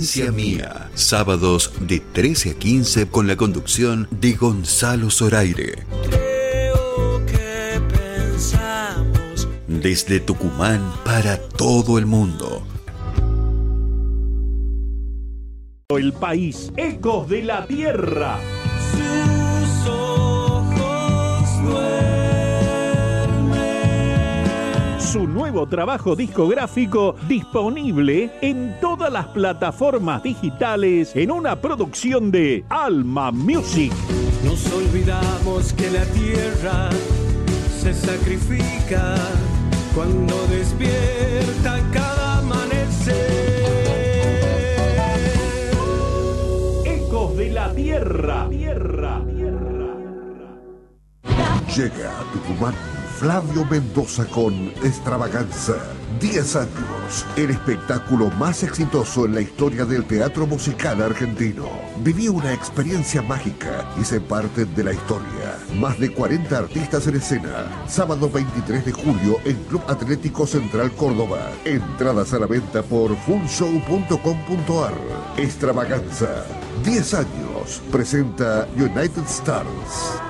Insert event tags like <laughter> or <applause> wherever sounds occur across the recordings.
Provincia Mía. Sábados de 13 a 15 con la conducción de Gonzalo Zoraire. Desde Tucumán para todo el mundo. El país, ecos de la tierra. Su nuevo trabajo discográfico disponible en todas las plataformas digitales en una producción de Alma Music. Nos olvidamos que la tierra se sacrifica cuando despierta cada amanecer. Ecos de la tierra, tierra, tierra. Llega a Tucumán Flavio Mendoza con Extravaganza. 10 años, el espectáculo más exitoso en la historia del teatro musical argentino. Viví una experiencia mágica y se parte de la historia. Más de 40 artistas en escena. Sábado 23 de julio en Club Atlético Central Córdoba. Entradas a la venta por fullshow.com.ar. Extravaganza. 10 años. Presenta United Stars.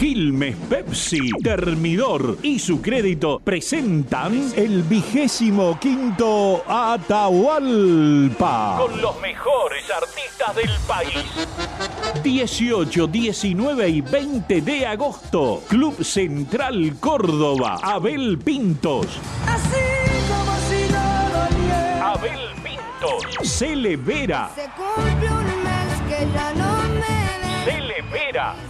Quilmes Pepsi, Termidor y su crédito presentan el vigésimo quinto Atahualpa. Con los mejores artistas del país. 18, 19 y 20 de agosto. Club Central Córdoba. Abel Pintos. Así como si no. Abel Pintos. Cele Vera. Se cumple un mes que ya no me ves.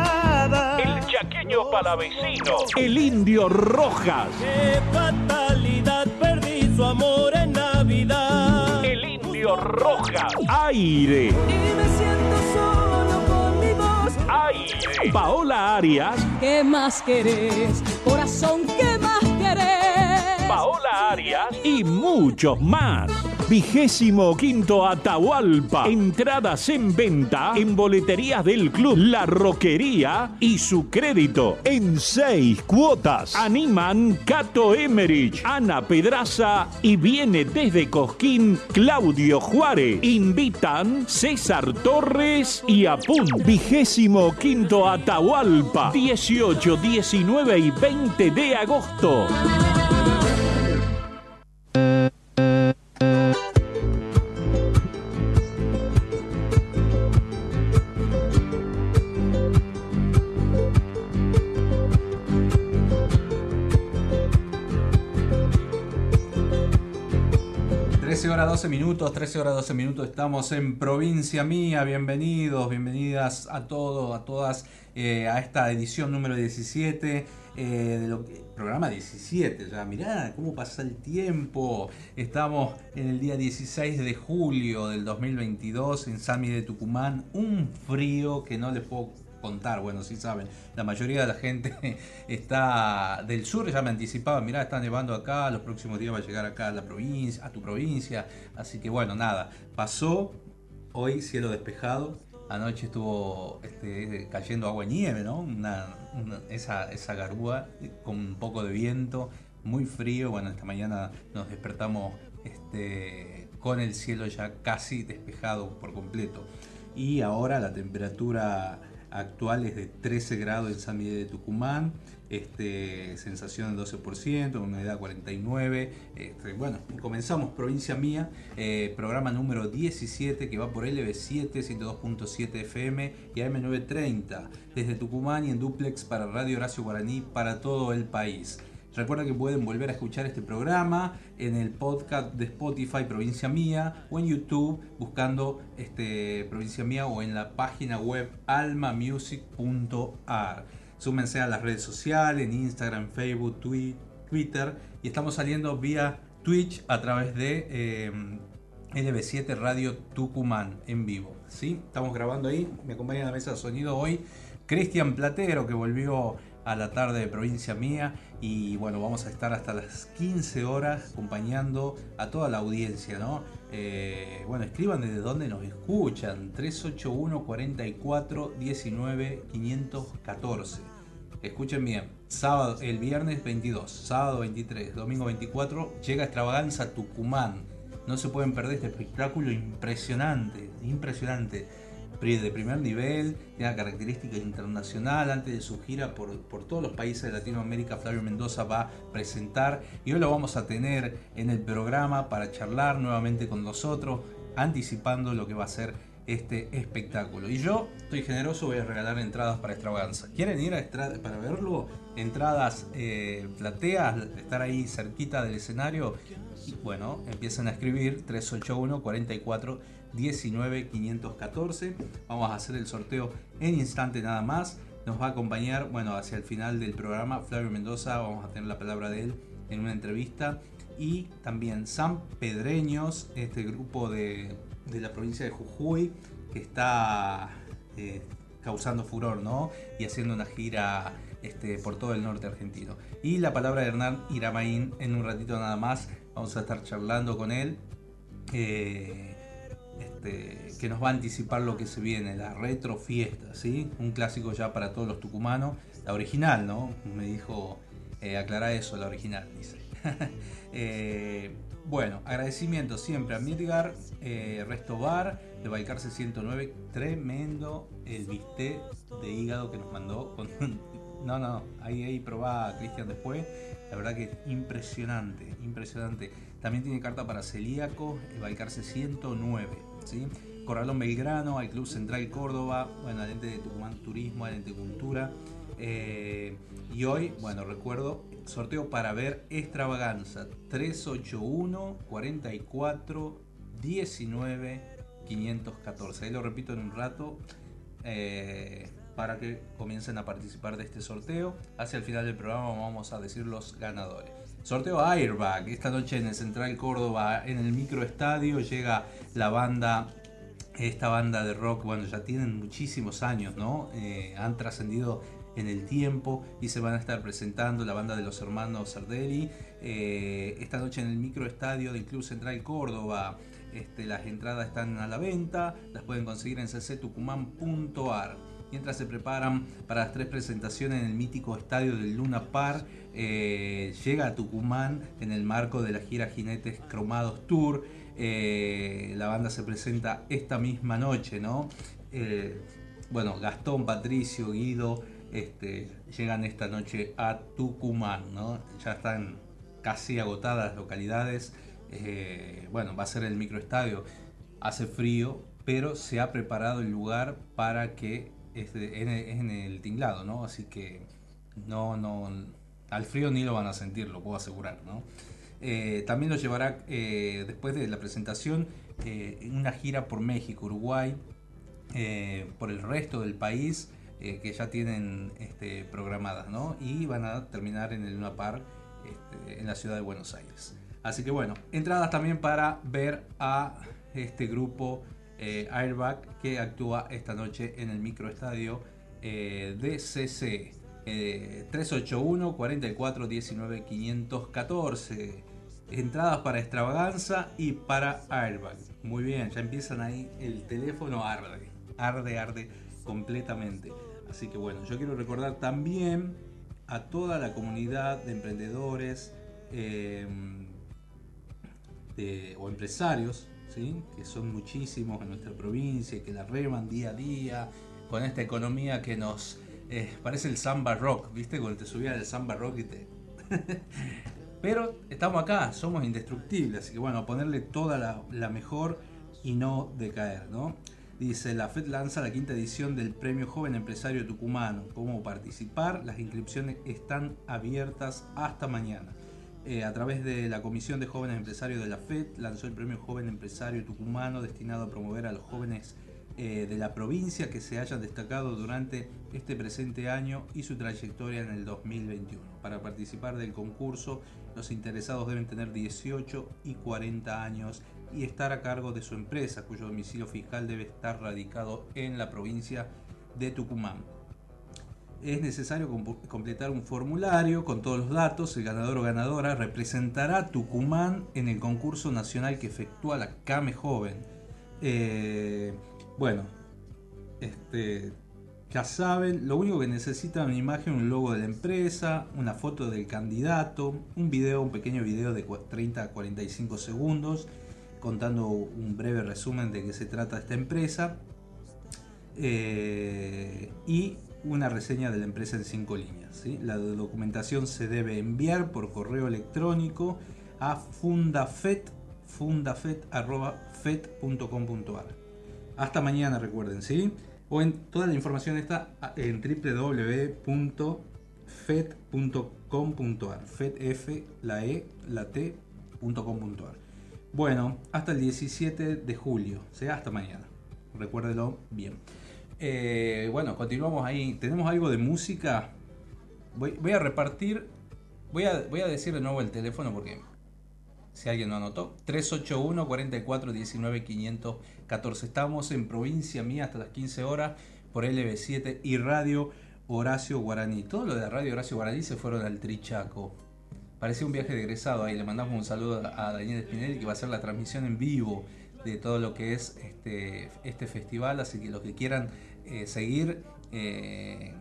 El chaqueño palavecino. El indio Rojas. Qué fatalidad, perdí su amor en Navidad. El indio Rojas. Aire. Y me siento solo con mi voz. Aire. Paola Arias. ¿Qué más querés? Corazón, ¿qué más querés? Paola Arias y muchos más. Vigésimo quinto Atahualpa. Entradas en venta en boleterías del club La Roquería y su crédito en seis cuotas. Animan Cato Emerich, Ana Pedraza y viene desde Cosquín Claudio Juárez. Invitan César Torres y Apun. Vigésimo quinto Atahualpa. 18, 19 y 20 de agosto. 12 minutos, 13 horas 12 minutos, estamos en Provincia Mía, bienvenidos, bienvenidas a todos, a todas, eh, a esta edición número 17, eh, de lo que- programa 17, ya. Mirá cómo pasa el tiempo, estamos en el día 16 de julio del 2022 en Miguel de Tucumán, un frío que no les puedo contar, bueno, sí saben, la mayoría de la gente <laughs> está del sur, ya me anticipaba, mirá, está nevando acá, los próximos días va a llegar acá a la provincia, a tu provincia, así que bueno, nada, pasó, hoy cielo despejado, anoche estuvo este, cayendo agua y nieve, ¿no? Una, esa, esa garúa con un poco de viento, muy frío, bueno, esta mañana nos despertamos este, con el cielo ya casi despejado por completo. Y ahora la temperatura actual es de 13 grados en San Miguel de Tucumán, este, sensación del 12%, humedad 49%. Este, bueno, comenzamos Provincia Mía, eh, programa número 17 que va por LB7, 102.7 FM y AM930, desde Tucumán y en duplex para Radio Horacio Guaraní para todo el país. Recuerda que pueden volver a escuchar este programa en el podcast de Spotify Provincia Mía o en YouTube buscando este Provincia Mía o en la página web almamusic.ar. Súmense a las redes sociales, en Instagram, Facebook, Twitter y estamos saliendo vía Twitch a través de eh, LB7 Radio Tucumán en vivo. ¿sí? Estamos grabando ahí, me acompaña en la mesa de sonido hoy Cristian Platero que volvió a la tarde de provincia mía y bueno, vamos a estar hasta las 15 horas acompañando a toda la audiencia, ¿no? Eh, bueno, escriban desde dónde nos escuchan, 381 44 19 514. Escuchen bien, sábado, el viernes 22, sábado 23, domingo 24, llega Extravaganza Tucumán. No se pueden perder este espectáculo impresionante, impresionante de primer nivel, tiene una característica internacional. Antes de su gira por, por, todos los países de Latinoamérica, Flavio Mendoza va a presentar y hoy lo vamos a tener en el programa para charlar nuevamente con nosotros, anticipando lo que va a ser este espectáculo. Y yo estoy generoso, voy a regalar entradas para extravaganza. ¿Quieren ir a para verlo? Entradas eh, plateas, estar ahí cerquita del escenario. Bueno, empiezan a escribir 381 44 19 514. Vamos a hacer el sorteo en instante nada más. Nos va a acompañar, bueno, hacia el final del programa Flavio Mendoza. Vamos a tener la palabra de él en una entrevista. Y también San Pedreños, este grupo de, de la provincia de Jujuy que está eh, causando furor, ¿no? Y haciendo una gira este, por todo el norte argentino. Y la palabra de Hernán Iramaín en un ratito nada más. Vamos a estar charlando con él. Eh, este, que nos va a anticipar lo que se viene, la retro fiesta, ¿sí? Un clásico ya para todos los tucumanos. La original, ¿no? Me dijo, eh, aclara eso, la original, dice. <laughs> Eh, bueno, agradecimiento siempre a Midgar, eh, Resto Bar, de Balcarce 109, tremendo el bistec de hígado que nos mandó. Con, no, no, ahí, ahí probá Cristian después. La verdad que impresionante, impresionante. También tiene carta para celíaco, el Balcarce 109. ¿Sí? Corralón Belgrano, al Club Central Córdoba, bueno, al ente de Tucumán Turismo, al ente Cultura. Eh, y hoy, bueno, recuerdo, sorteo para ver Extravaganza 381 44 19 514. Ahí lo repito en un rato eh, para que comiencen a participar de este sorteo. Hacia el final del programa vamos a decir los ganadores. Sorteo Airbag. Esta noche en el Central Córdoba, en el microestadio, llega la banda, esta banda de rock, bueno, ya tienen muchísimos años, ¿no? Eh, han trascendido en el tiempo y se van a estar presentando la banda de los hermanos Sardelli eh, esta noche en el microestadio del Club Central Córdoba. Este, las entradas están a la venta, las pueden conseguir en cctucumán.ar mientras se preparan para las tres presentaciones en el mítico estadio del Luna Par. Eh, llega a Tucumán en el marco de la gira Jinetes Cromados Tour. Eh, la banda se presenta esta misma noche, ¿no? Eh, bueno, Gastón, Patricio, Guido este, llegan esta noche a Tucumán, ¿no? Ya están casi agotadas las localidades. bueno, va a ser el microestadio. Hace frío, pero se ha preparado el lugar para que es, en, el tinglado, ¿no? Así que no, no, al frío ni lo van a sentir, lo puedo asegurar, ¿no? Eh, también lo llevará eh, después de la presentación eh, una gira por México, Uruguay, por el resto del país que ya tienen este, programadas, ¿no? Y van a terminar en el Luna Park este, en la ciudad de Buenos Aires. Así que bueno, entradas también para ver a este grupo eh, Airbag que actúa esta noche en el microestadio eh, DCC. 381 44 19 514 entradas para extravaganza y para airbag muy bien ya empiezan ahí el teléfono arde arde arde completamente así que bueno yo quiero recordar también a toda la comunidad de emprendedores eh, o empresarios que son muchísimos en nuestra provincia que la reman día a día con esta economía que nos eh, parece el samba rock, ¿viste? Cuando te subías el samba rock y te... <laughs> Pero estamos acá, somos indestructibles, así que bueno, ponerle toda la, mejor y no decaer, ¿no? Dice, la FED lanza la quinta edición del Premio Joven Empresario Tucumano. ¿Cómo participar? Las inscripciones están abiertas hasta mañana. Eh, a través de la Comisión de Jóvenes Empresarios de la FED lanzó el Premio Joven Empresario Tucumano destinado a promover a los jóvenes eh, de la provincia que se hayan destacado durante este presente año y su trayectoria en el 2021. Para participar del concurso, los interesados deben tener 18 y 40 años y estar a cargo de su empresa, cuyo domicilio fiscal debe estar radicado en la provincia de Tucumán. Es necesario completar un formulario con todos los datos. El ganador o ganadora representará a Tucumán en el concurso nacional que efectúa la CAME Joven. Eh, bueno, este, ya saben, lo único que necesitan es una imagen, un logo de la empresa, una foto del candidato, un video, un pequeño video de 30 a 45 segundos contando un breve resumen de qué se trata esta empresa eh, y una reseña de la empresa en cinco líneas. La documentación se debe enviar por correo electrónico a fundafet, fundafet.fet.com.ar. Hasta mañana, recuerden, ¿sí? O en toda la información está en www.fet.com.ar. Fet, la E, la. Bueno, hasta el 17 de julio, sea hasta mañana. Recuérdelo bien. Eh, bueno, continuamos ahí. Tenemos algo de música. Voy, a repartir. Voy a, voy a decir de nuevo el teléfono porque si alguien no anotó. 381 44 19 514. Estamos en provincia mía hasta las 15 horas por LB7 y Radio Horacio Guaraní. Todo lo de Radio Horacio Guaraní se fueron al Trichaco. Parecía un viaje de egresado ahí. Le mandamos un saludo a Daniel Spinelli que va a hacer la transmisión en vivo de todo lo que es este, este festival. Así que los que quieran eh, seguir eh,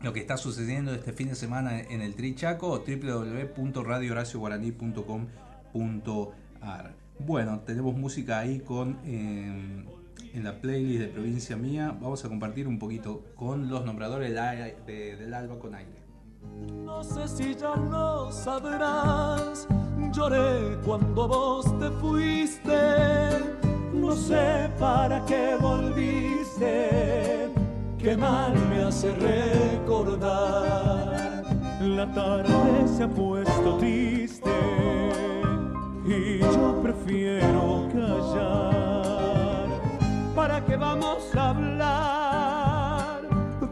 lo que está sucediendo este fin de semana en el Trichaco, www.radiohoracioguaraní.com.ar. Bueno, tenemos música ahí con eh, en la playlist de provincia mía. Vamos a compartir un poquito con los nombradores del alba con aire. No sé si ya lo sabrás, lloré cuando vos te fuiste, no sé para qué volviste, qué mal me hace recordar. La tarde se ha puesto triste y yo prefiero callar. ¿Para qué vamos a hablar?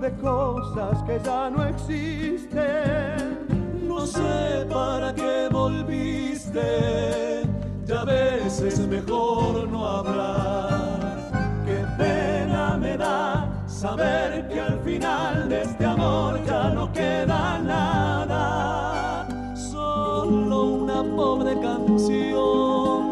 de cosas que ya no existen. No sé para qué volviste, ya a veces es mejor no hablar. Qué pena me da saber que al final de este amor ya no queda nada. Solo una pobre canción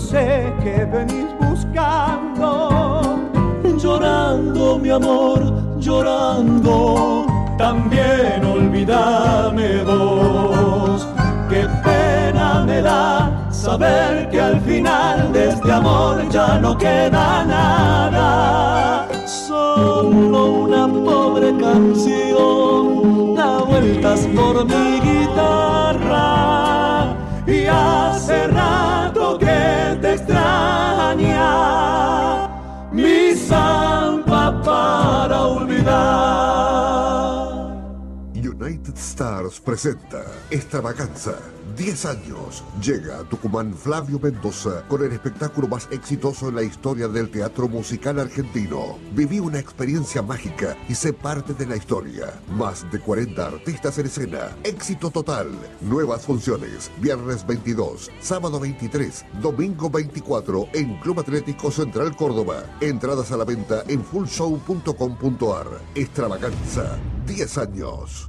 Sé qué venís buscando. Llorando, mi amor, llorando, también olvídame vos. Qué pena me da saber que al final de este amor ya no queda nada. Solo una pobre canción da vueltas por mi zampa para olvidar. United Stars presenta Extravaganza. 10 años. Llega a Tucumán Flavio Mendoza con el espectáculo más exitoso en la historia del teatro musical argentino. Viví una experiencia mágica y sé parte de la historia. Más de 40 artistas en escena. Éxito total. Nuevas funciones. Viernes 22, sábado 23, domingo 24 en Club Atlético Central Córdoba. Entradas a la venta en fullshow.com.ar. Extravaganza. 10 años.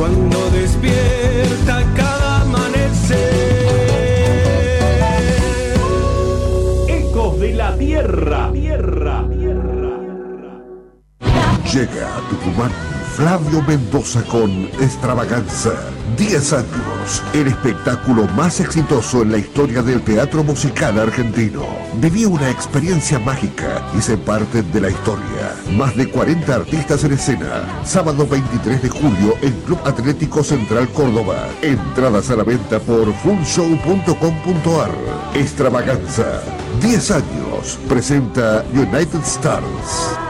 cuando despierta cada amanecer. Ecos de la tierra, tierra, tierra. Llega a Tucumán Flavio Mendoza con Extravaganza. 10 años. El espectáculo más exitoso en la historia del teatro musical argentino. Viví una experiencia mágica y se parte de la historia. Más de 40 artistas en escena. Sábado 23 de julio en Club Atlético Central Córdoba. Entradas a la venta por fullshow.com.ar. Extravaganza. 10 años. Presenta United Stars.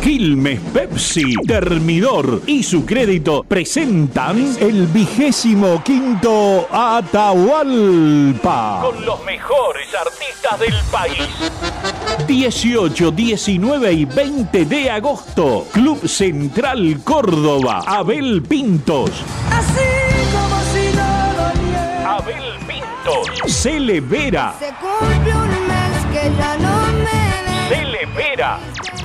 Quilmes Pepsi, Termidor y su crédito presentan el vigésimo quinto Atahualpa. Con los mejores artistas del país. 18, 19 y 20 de agosto. Club Central Córdoba. Abel Pintos. Así como si nada viera. Abel Pintos. Cele Vera. Se cumple un mes que ya no me ves.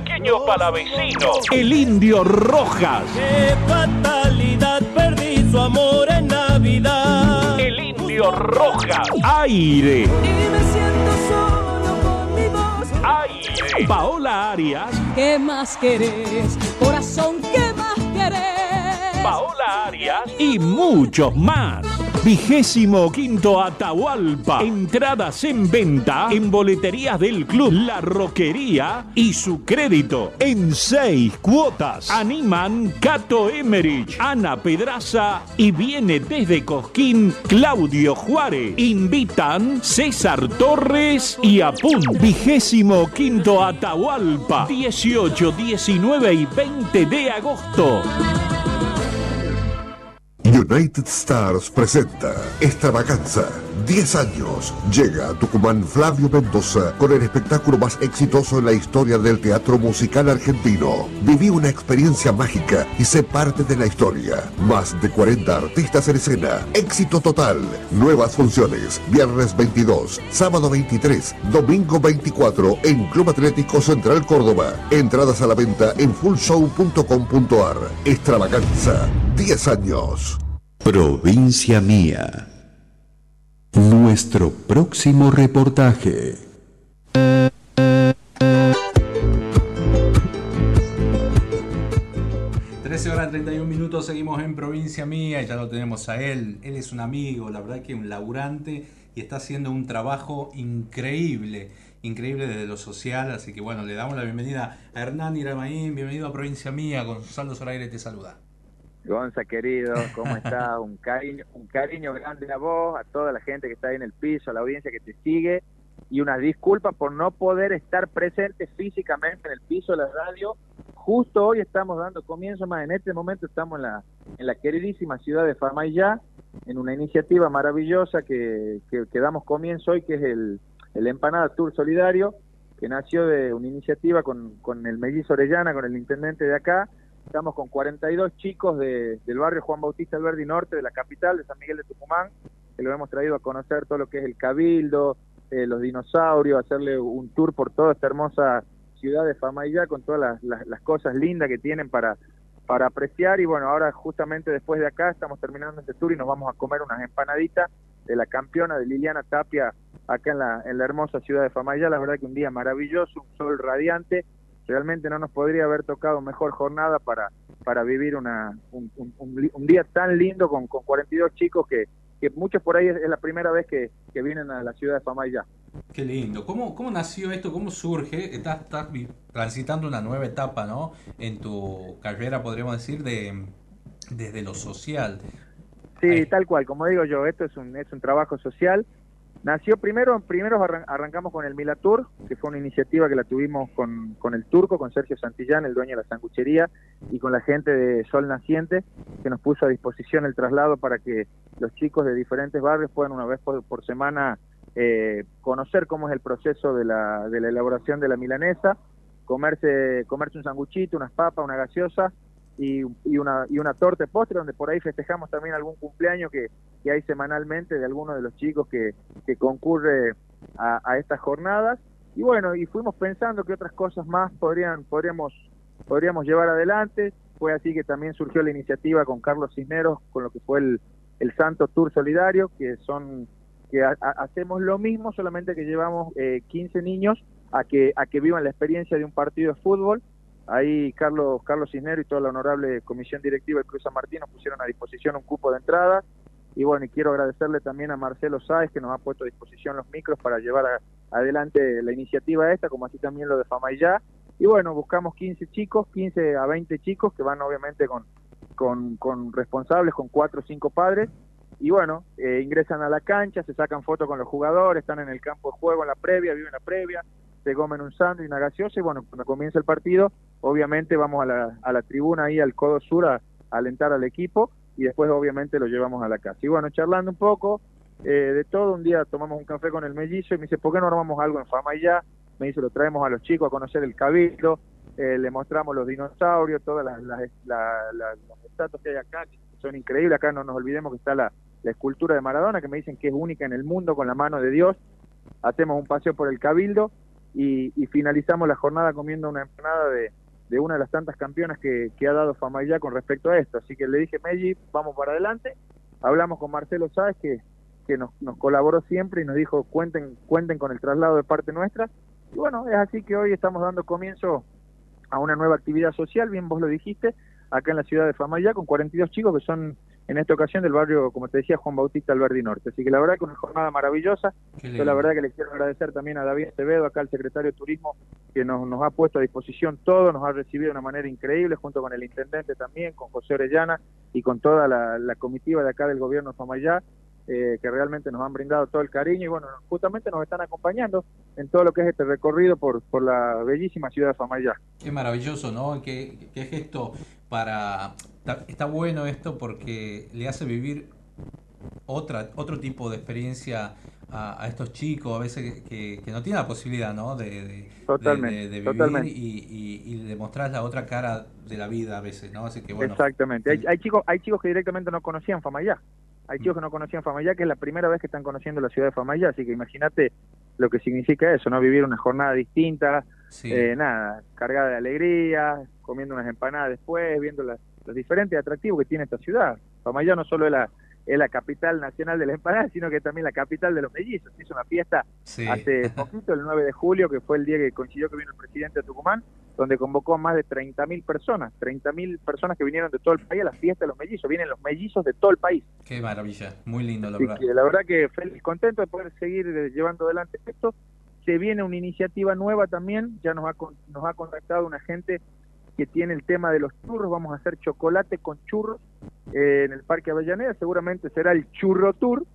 El chaqueño palavecino. El indio Rojas. Qué fatalidad, perdí su amor en Navidad. El indio Rojas. Aire. Y me siento solo con mi voz. Aire. Paola Arias. ¿Qué más querés? Corazón, ¿qué más querés? Paola Arias y muchos más. Vigésimo quinto Atahualpa. Entradas en venta en boleterías del club La Roquería y su crédito en seis cuotas. Animan Cato Emerich, Ana Pedraza y viene desde Cosquín Claudio Juárez. Invitan César Torres y Apun. Vigésimo quinto Atahualpa. 18, 19 y 20 de agosto. United Stars presenta Extravaganza. 10 años. Llega a Tucumán Flavio Mendoza con el espectáculo más exitoso en la historia del teatro musical argentino. Viví una experiencia mágica y sé parte de la historia. Más de 40 artistas en escena. Éxito total. Nuevas funciones. Viernes 22, sábado 23, domingo 24 en Club Atlético Central Córdoba. Entradas a la venta en fullshow.com.ar. Extravaganza. 10 años. Provincia Mía. Nuestro próximo reportaje. 13 horas 31 minutos, seguimos en provincia mía y ya lo tenemos a él. Él es un amigo, la verdad que un laburante y está haciendo un trabajo increíble, increíble desde lo social. Así que bueno, le damos la bienvenida a Hernán Iramaín, bienvenido a provincia mía. Gonzalo Zoraire te saluda. Gonza, querido, ¿cómo <laughs> estás? Un cariño, un cariño grande a vos, a toda la gente que está ahí en el piso, a la audiencia que te sigue y una disculpa por no poder estar presente físicamente en el piso de la radio. Justo hoy estamos dando comienzo, más en este momento estamos en la, en la queridísima ciudad de Famayá, en una iniciativa maravillosa que, que, que damos comienzo hoy, que es el, el Empanada Tour Solidario, que nació de una iniciativa con, con el mellizo Orellana, con el intendente de acá, Estamos con 42 chicos de- del barrio Juan Bautista Alberdi Norte, de la capital, de San Miguel de Tucumán, que lo hemos traído a conocer todo lo que es el cabildo, eh, los dinosaurios, hacerle un tour por toda esta hermosa ciudad de Famayá con todas las, cosas lindas que tienen para, para apreciar. Y bueno, ahora justamente después de acá estamos terminando este tour y nos vamos a comer unas empanaditas de la campeona de Liliana Tapia acá en la, en la hermosa ciudad de Famayá. La verdad que un día maravilloso, un sol radiante. Realmente no nos podría haber tocado mejor jornada para, para vivir una, un, un- un li- un día tan lindo con, con 42 chicos que, que muchos por ahí es, es la primera vez que, que vienen a la ciudad de Famayá. Qué lindo. ¿Cómo, cómo nació esto? ¿Cómo surge? Estás, transitando una nueva etapa, ¿no? En tu carrera, podríamos decir, de desde lo social. Sí, Ahí. tal cual, como digo yo, esto es un, es un trabajo social. Nació primero, primero arran- arrancamos con el Milatur, que fue una iniciativa que la tuvimos con, con el turco, con Sergio Santillán, el dueño de la sanguchería, y con la gente de Sol Naciente, que nos puso a disposición el traslado para que los chicos de diferentes barrios puedan una vez por, por semana eh, conocer cómo es el proceso de la, de la elaboración de la milanesa, comerse, comerse un sanguchito, unas papas, una gaseosa, y, una y una torta postre donde por ahí festejamos también algún cumpleaños que, que hay semanalmente de alguno de los chicos que, que concurre a, a estas jornadas. Y bueno y fuimos pensando que otras cosas más podrían podríamos podríamos llevar adelante. Fue así que también surgió la iniciativa con Carlos Cisneros con lo que fue el, el Santo Tour Solidario que son que ha- hacemos lo mismo solamente que llevamos eh, 15 niños a que a que vivan la experiencia de un partido de fútbol Ahí Carlos Carlos Cisnero y toda la honorable comisión directiva de Cruz San Martín nos pusieron a disposición un cupo de entrada. Y bueno, y quiero agradecerle también a Marcelo Sáez que nos ha puesto a disposición los micros para llevar adelante la iniciativa esta, como así también lo de Famayá. Y bueno, buscamos 15 chicos, 15 a 20 chicos que van obviamente con, con, con responsables, con cuatro o cinco padres. Y bueno, eh, ingresan a la cancha, se sacan fotos con los jugadores, están en el campo de juego en la previa, viven la previa, se comen un sándwich, una gaseosa y bueno, cuando comienza el partido, obviamente vamos a la, tribuna ahí al codo sur a, alentar al equipo y después obviamente lo llevamos a la casa. Y bueno, charlando un poco eh, de todo, un día tomamos un café con el mellizo y me dice, ¿por qué no armamos algo en Fama y ya? Me dice, lo traemos a los chicos a conocer el cabildo, eh, le mostramos los dinosaurios, todas las, las, las estatuas que hay acá, que son increíbles, acá no nos olvidemos que está la, la escultura de Maradona, que me dicen que es única en el mundo con la mano de Dios. Hacemos un paseo por el Cabildo y, finalizamos la jornada comiendo una empanada de, de una de las tantas campeonas que, que ha dado Famayá con respecto a esto. Así que le dije, Meji, vamos para adelante. Hablamos con Marcelo Sáez, que, que nos, nos colaboró siempre y nos dijo, cuenten, cuenten con el traslado de parte nuestra. Y bueno, es así que hoy estamos dando comienzo a una nueva actividad social, bien vos lo dijiste, acá en la ciudad de Famayá, con 42 chicos que son en esta ocasión del barrio, como te decía, Juan Bautista Alberdi Norte. Así que la verdad que una jornada maravillosa. Yo la verdad que le quiero agradecer también a David Acevedo, acá el secretario de Turismo, que nos, nos ha puesto a disposición todo, nos ha recibido de una manera increíble, junto con el intendente también, con José Orellana y con toda la, comitiva de acá del gobierno de Famayá. Eh, que realmente nos han brindado todo el cariño y bueno, justamente nos están acompañando en todo lo que es este recorrido por, por la bellísima ciudad de Famayá. Qué maravilloso, ¿no? Qué, qué gesto para Está, bueno esto porque le hace vivir otra, otro tipo de experiencia a, estos chicos, a veces que, no tienen la posibilidad ¿no? de, de, vivir Y, y, demostrar la otra cara de la vida a veces. ¿no? Así que, bueno, Exactamente. Hay, hay, chicos, hay chicos que directamente no conocían Famayá. Hay chicos que no conocían Famayá, que es la primera vez que están conociendo la ciudad de Famayá. Así que imagínate lo que significa eso, ¿no? Vivir una jornada distinta, eh, nada, cargada de alegría, comiendo unas empanadas después, viendo las los diferentes atractivos que tiene esta ciudad. Famayá no solo es la, es la capital nacional de la empanada, sino que también la capital de los mellizos. Hizo una fiesta hace <laughs> poquito, el 9 de julio, que fue el día que coincidió que vino el presidente de Tucumán, donde convocó a más de 30.000 personas, 30.000 personas que vinieron de todo el país a la fiesta de los mellizos. Vienen los mellizos de todo el país. Qué maravilla, muy lindo, la verdad. la verdad que feliz, contento de poder seguir eh, llevando adelante esto. Se viene una iniciativa nueva también, ya nos ha, nos ha contactado una gente que tiene el tema de los churros, vamos a hacer chocolate con churros eh, en el Parque Avellaneda, seguramente será el Churro Tour,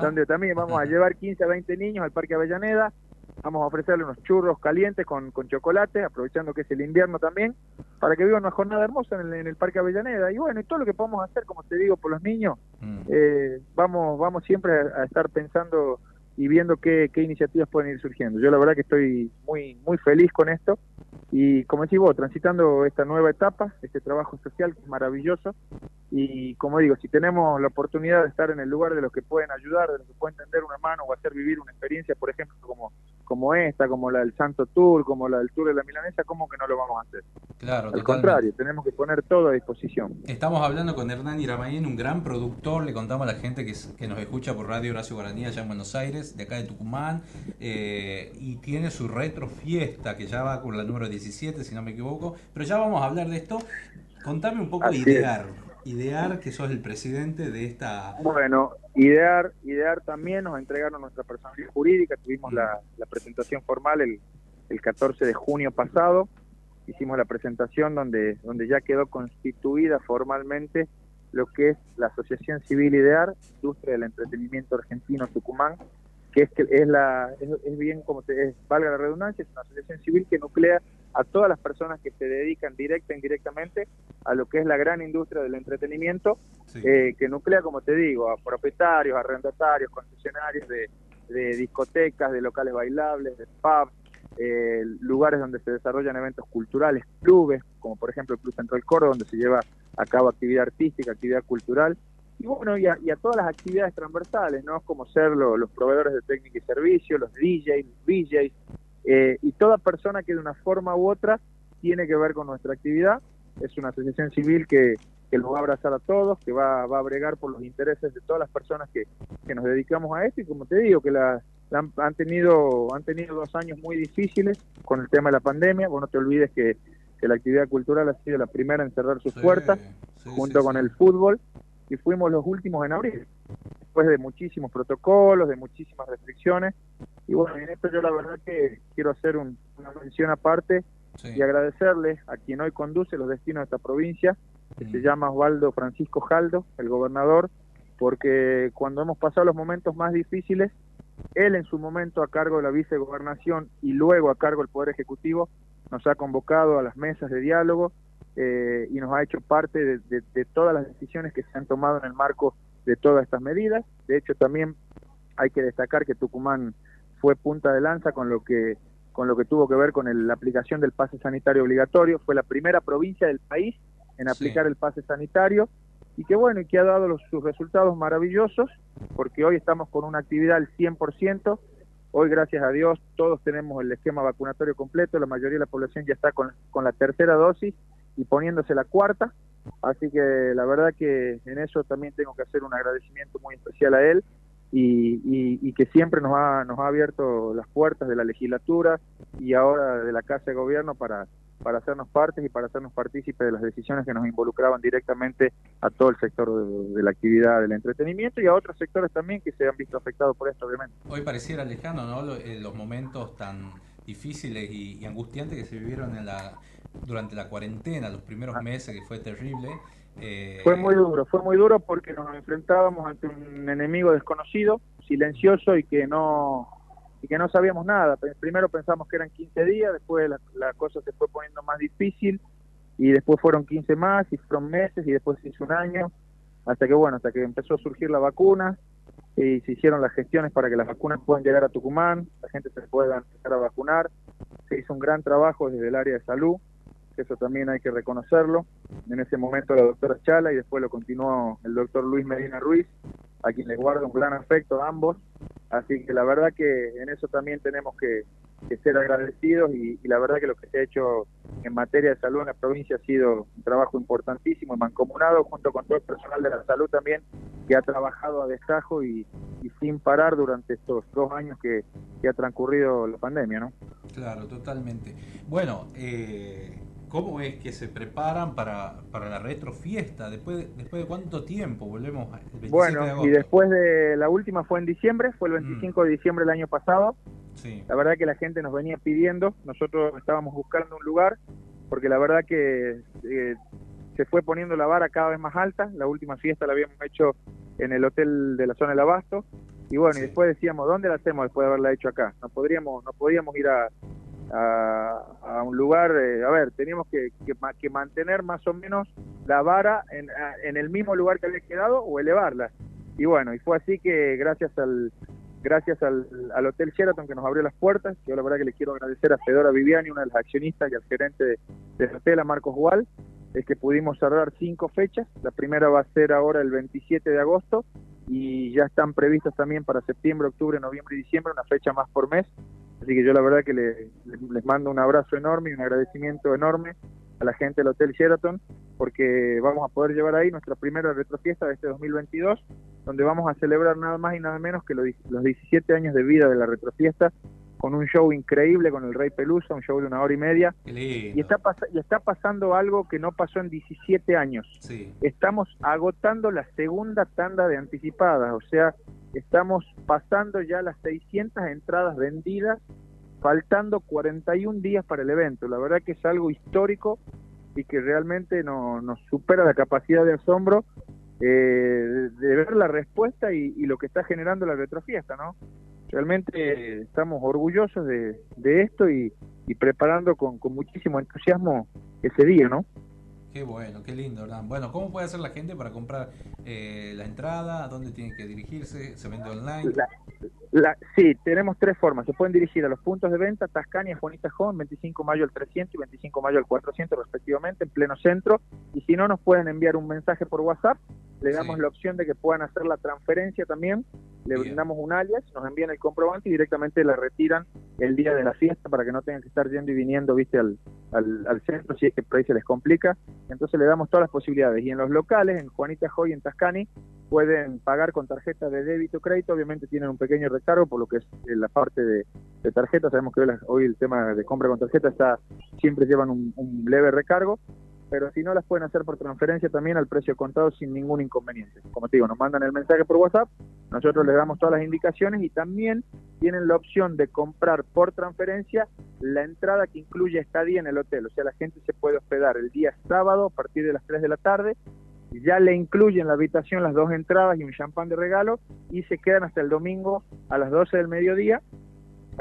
donde también vamos a llevar 15 a 20 niños al Parque Avellaneda, vamos a ofrecerle unos churros calientes con, con chocolate, aprovechando que es el invierno también, para que vivan una jornada hermosa en el, Parque Avellaneda. Y bueno, y todo lo que podamos hacer, como te digo, por los niños, mm. eh, vamos, vamos siempre a, a estar pensando y viendo qué, qué, iniciativas pueden ir surgiendo. Yo la verdad que estoy muy muy feliz con esto y como decís vos, transitando esta nueva etapa, este trabajo social que es maravilloso y como digo, si tenemos la oportunidad de estar en el lugar de los que pueden ayudar, de los que pueden tender una mano o hacer vivir una experiencia, por ejemplo, como como esta, como la del Santo Tour, como la del Tour de la Milanesa, ¿cómo que no lo vamos a hacer? Claro, Al contrario, tenemos que poner todo a disposición. Estamos hablando con Hernán Iramayén, un gran productor, le contamos a la gente que, que nos escucha por Radio Horacio Guaraní allá en Buenos Aires, de acá de Tucumán, eh, y tiene su retro fiesta, que ya va con la número 17, si no me equivoco, pero ya vamos a hablar de esto. Contame un poco de Idear, Idear, que sos el presidente de esta... Bueno, Idear, Idear también nos entregaron nuestra personalidad jurídica, tuvimos la, presentación formal el, el 14 de junio pasado, hicimos la presentación donde, donde ya quedó constituida formalmente lo que es la Asociación Civil Idear, Industria del Entretenimiento Argentino Tucumán, que es, que es, la, es, bien como te valga la redundancia, es una asociación civil que nuclea a todas las personas que se dedican directa e indirectamente a lo que es la gran industria del entretenimiento, eh, que nuclea, como te digo, a propietarios, arrendatarios, concesionarios de, discotecas, de locales bailables, de pubs, eh, lugares donde se desarrollan eventos culturales, clubes, como por ejemplo el Club Central Córdoba, donde se lleva a cabo actividad artística, actividad cultural, y bueno, y a, todas las actividades transversales, ¿no? Como ser los proveedores de técnica y servicio, los DJs, los DJs, eh, y toda persona que de una forma u otra tiene que ver con nuestra actividad. Es una asociación civil que, que los va a abrazar a todos, que va, va a bregar por los intereses de todas las personas que, que nos dedicamos a esto, y como te digo, que la, han, tenido han tenido dos años muy difíciles con el tema de la pandemia. Vos no te olvides que que la actividad cultural ha sido la primera en cerrar sus puertas, junto con el fútbol, y fuimos los últimos en abrir, después de muchísimos protocolos, de muchísimas restricciones, y bueno, en esto yo la verdad que quiero hacer una mención aparte y agradecerle a quien hoy conduce los destinos de esta provincia, que se mm. llama Osvaldo Francisco Jaldo, el gobernador, porque cuando hemos pasado los momentos más difíciles, él en su momento a cargo de la vicegobernación y luego a cargo del Poder Ejecutivo nos ha convocado a las mesas de diálogo eh, y nos ha hecho parte de, todas las decisiones que se han tomado en el marco de todas estas medidas. De hecho, también hay que destacar que Tucumán fue punta de lanza con lo que con lo que tuvo que ver con la aplicación del pase sanitario obligatorio. Fue la primera provincia del país en aplicar el pase sanitario. Y que bueno, y que ha dado los, sus resultados maravillosos, porque hoy estamos con una actividad al 100%, hoy gracias a Dios todos tenemos el esquema vacunatorio completo, la mayoría de la población ya está con, con la tercera dosis y poniéndose la cuarta, así que la verdad que en eso también tengo que hacer un agradecimiento muy especial a él y, y, que siempre nos ha, nos ha abierto las puertas de la legislatura y ahora de la Casa de Gobierno para para hacernos partes y para hacernos partícipes de las decisiones que nos involucraban directamente a todo el sector de, la actividad del entretenimiento y a otros sectores también que se han visto afectados por esto, obviamente. Hoy pareciera lejano, ¿no? Eh, los momentos tan difíciles y, angustiantes que se vivieron en la, durante la cuarentena, los primeros ah. meses, que fue terrible. Eh, fue muy duro, fue muy duro porque nos enfrentábamos ante un enemigo desconocido, silencioso y que no y que no sabíamos nada. Primero pensamos que eran 15 días, después la, cosa se fue poniendo más difícil y después fueron 15 más y fueron meses y después se hizo un año, hasta que bueno, hasta que empezó a surgir la vacuna y se hicieron las gestiones para que las vacunas puedan llegar a Tucumán, la gente se pueda empezar a vacunar. Se hizo un gran trabajo desde el área de salud, eso también hay que reconocerlo. En ese momento la doctora Chala y después lo continuó el doctor Luis Medina Ruiz, a quien les guardo un gran afecto a ambos. Así que la verdad que en eso también tenemos que, ser agradecidos y, la verdad que lo que se ha hecho en materia de salud en la provincia ha sido un trabajo importantísimo y mancomunado junto con todo el personal de la salud también que ha trabajado a destajo y, sin parar durante estos dos años que, que, ha transcurrido la pandemia, ¿no? Claro, totalmente. Bueno, eh, ¿Cómo es que se preparan para, para la retrofiesta? ¿Después de, ¿Después de cuánto tiempo? Volvemos el 27 bueno, de agosto. y después de la última fue en diciembre, fue el 25 mm. de diciembre del año pasado. Sí. La verdad que la gente nos venía pidiendo, nosotros estábamos buscando un lugar, porque la verdad que eh, se fue poniendo la vara cada vez más alta. La última fiesta la habíamos hecho en el hotel de la zona del Abasto. Y bueno, y después decíamos, ¿dónde la hacemos después de haberla hecho acá? No podríamos, no podíamos ir a, a, un lugar, eh, a ver, teníamos que, que, mantener más o menos la vara en, en, el mismo lugar que había quedado o elevarla. Y bueno, y fue así que gracias al gracias al, al Hotel Sheraton que nos abrió las puertas, yo la verdad que le quiero agradecer a Fedora Viviani, una de las accionistas, y al gerente de, del hotel, a Marcos Gual, es que pudimos cerrar cinco fechas. La primera va a ser ahora el 27 de agosto y ya están previstas también para septiembre, octubre, noviembre y diciembre, una fecha más por mes. Así que yo la verdad que les mando un abrazo enorme y un agradecimiento enorme a la gente del Hotel Sheraton, porque vamos a poder llevar ahí nuestra primera retrofiesta de este 2022, donde vamos a celebrar nada más y nada menos que los, 17 años de vida de la retrofiesta, con un show increíble con el Rey Pelusa, un show de una hora y media. Y está, y está pasando algo que no pasó en 17 años. Estamos agotando la segunda tanda de anticipadas, o sea, Estamos pasando ya las 600 entradas vendidas, faltando 41 días para el evento. La verdad que es algo histórico y que realmente no, nos supera la capacidad de asombro eh, de, ver la respuesta y, lo que está generando la retrofiesta, ¿no? Realmente estamos orgullosos de, esto y, preparando con, con muchísimo entusiasmo ese día, ¿no? Qué bueno, qué lindo, ¿verdad? Bueno, ¿cómo puede hacer la gente para comprar eh, la entrada? ¿A dónde tiene que dirigirse? ¿Se vende online? sí, tenemos tres formas. Se pueden dirigir a los puntos de venta, Tascania, Juanita Jón, 25 mayo al 300 y 25 mayo al 400 respectivamente, en pleno centro. Y si no, nos pueden enviar un mensaje por WhatsApp. Le damos la opción de que puedan hacer la transferencia también. Le brindamos un alias, nos envían el comprobante y directamente la retiran el día de la fiesta para que no tengan que estar yendo y viniendo, viste, al, al, centro si es que por ahí se les complica. Entonces le damos todas las posibilidades. Y en los locales, en Juanita Joy, en Tascani, pueden pagar con tarjeta de débito o crédito, obviamente tienen un pequeño recargo por lo que es eh, la parte de, de tarjeta, sabemos que hoy, el tema de compra con tarjeta está siempre llevan un leve recargo, pero si no las pueden hacer por transferencia también al precio contado sin ningún inconveniente. Como te digo, nos mandan el mensaje por WhatsApp, nosotros les damos todas las indicaciones y también tienen la opción de comprar por transferencia la entrada que incluye estadía en el hotel, o sea, la gente se puede hospedar el día sábado a partir de las 3 de la tarde ya le incluyen la habitación las dos entradas y un champán de regalo y se quedan hasta el domingo a las 12 del mediodía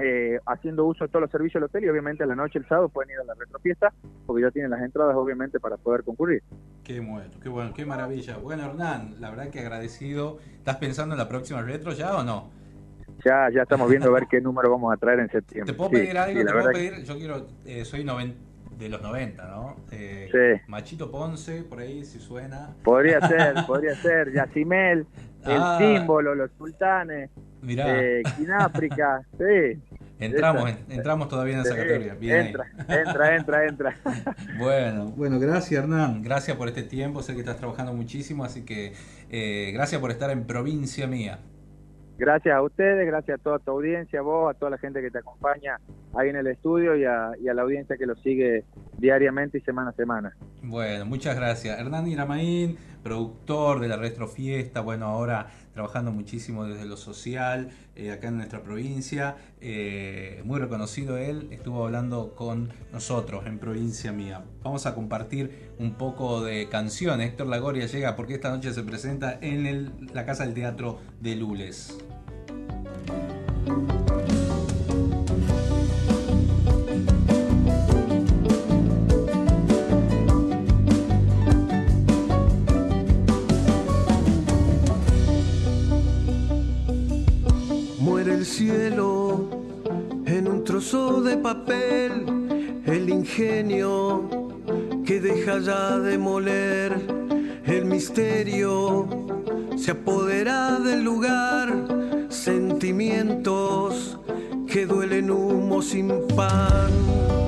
eh, haciendo uso de todos los servicios del hotel y obviamente a la noche el sábado pueden ir a la retrofiesta porque ya tienen las entradas obviamente para poder concurrir. Qué bueno, qué bueno, qué maravilla. Bueno, Hernán, la verdad que agradecido. ¿Estás pensando en la próxima retro ya o no? Ya, ya estamos viendo a ver qué número vamos a traer en septiembre. ¿Te puedo Sí, pedir algo? sí, la ¿Te puedo verdad que- pedir? Yo quiero, eh, soy noven- de los 90, ¿no? Eh, Sí. Machito Ponce, por ahí, si suena. Podría ser, <laughs> podría ser, Yacimel, el Ah. símbolo, los sultanes, Mirá. eh, Quináfrica, <laughs> sí. Entramos, esa. entramos todavía en esa categoría. Bien ahí. entra, entra, entra, entra. <laughs> Bueno, bueno, gracias Hernán, gracias por este tiempo, sé que estás trabajando muchísimo, así que eh, gracias por estar en provincia mía. Gracias a ustedes, gracias a toda tu audiencia, a vos, a toda la gente que te acompaña ahí en el estudio y a, y a la audiencia que lo sigue diariamente y semana a semana. Bueno, muchas gracias. Hernán Iramaín, productor de la Retrofiesta, bueno, ahora trabajando muchísimo desde lo social, eh, acá en nuestra provincia, eh, muy reconocido él, estuvo hablando con nosotros en provincia mía. Vamos a compartir un poco de canción. Héctor Lagoria llega porque esta noche se presenta en la Casa del Teatro de Lules. Ingenio que deja ya de moler, el misterio se apodera del lugar, sentimientos que duelen humo sin pan.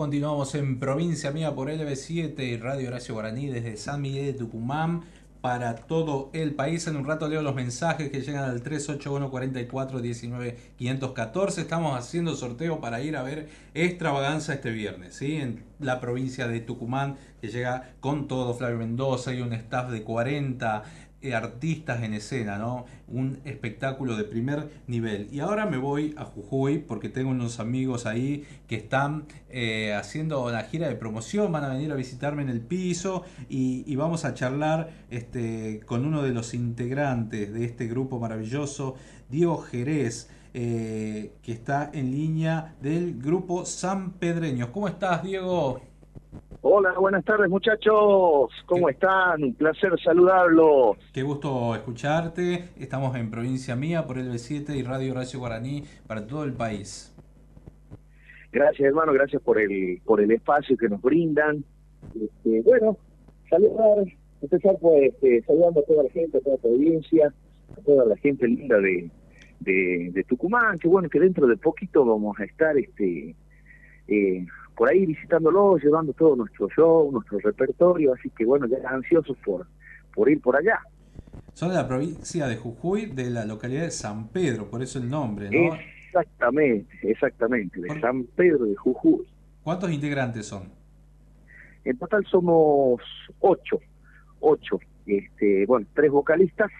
Continuamos en Provincia Mía por LB7 Radio Horacio Guaraní desde San Miguel de Tucumán para todo el país. En un rato leo los mensajes que llegan al 381 44 19 514. Estamos haciendo sorteo para ir a ver Extravaganza este viernes, ¿sí? En la provincia de Tucumán, que llega con todo Flavio Mendoza y un staff de 40 eh, artistas en escena, ¿no? Un espectáculo de primer nivel. Y ahora me voy a Jujuy porque tengo unos amigos ahí que están eh, haciendo una gira de promoción, van a venir a visitarme en el piso y, vamos a charlar este, con uno de los integrantes de este grupo maravilloso, Diego Jerez. Eh, que está en línea del grupo San Pedreños. ¿Cómo estás, Diego? Hola, buenas tardes muchachos, ¿cómo están? Un placer saludarlos. Qué gusto escucharte. Estamos en Provincia Mía por el B7 y Radio Horacio Guaraní para todo el país. Gracias hermano, gracias por el por el espacio que nos brindan. Este, bueno, saludar, empezar pues este, saludando a toda la gente, a toda la provincia, a toda la gente linda de, de, de Tucumán, que bueno que dentro de poquito vamos a estar este eh, por ahí visitándolo, llevando todo nuestro show, nuestro repertorio, así que bueno, ya ansiosos por, por ir por allá. Son de la provincia de Jujuy, de la localidad de San Pedro, por eso el nombre, ¿no? Exactamente, exactamente, de San Pedro de Jujuy. ¿Cuántos integrantes son? En total somos ocho, ocho, este, bueno, tres vocalistas,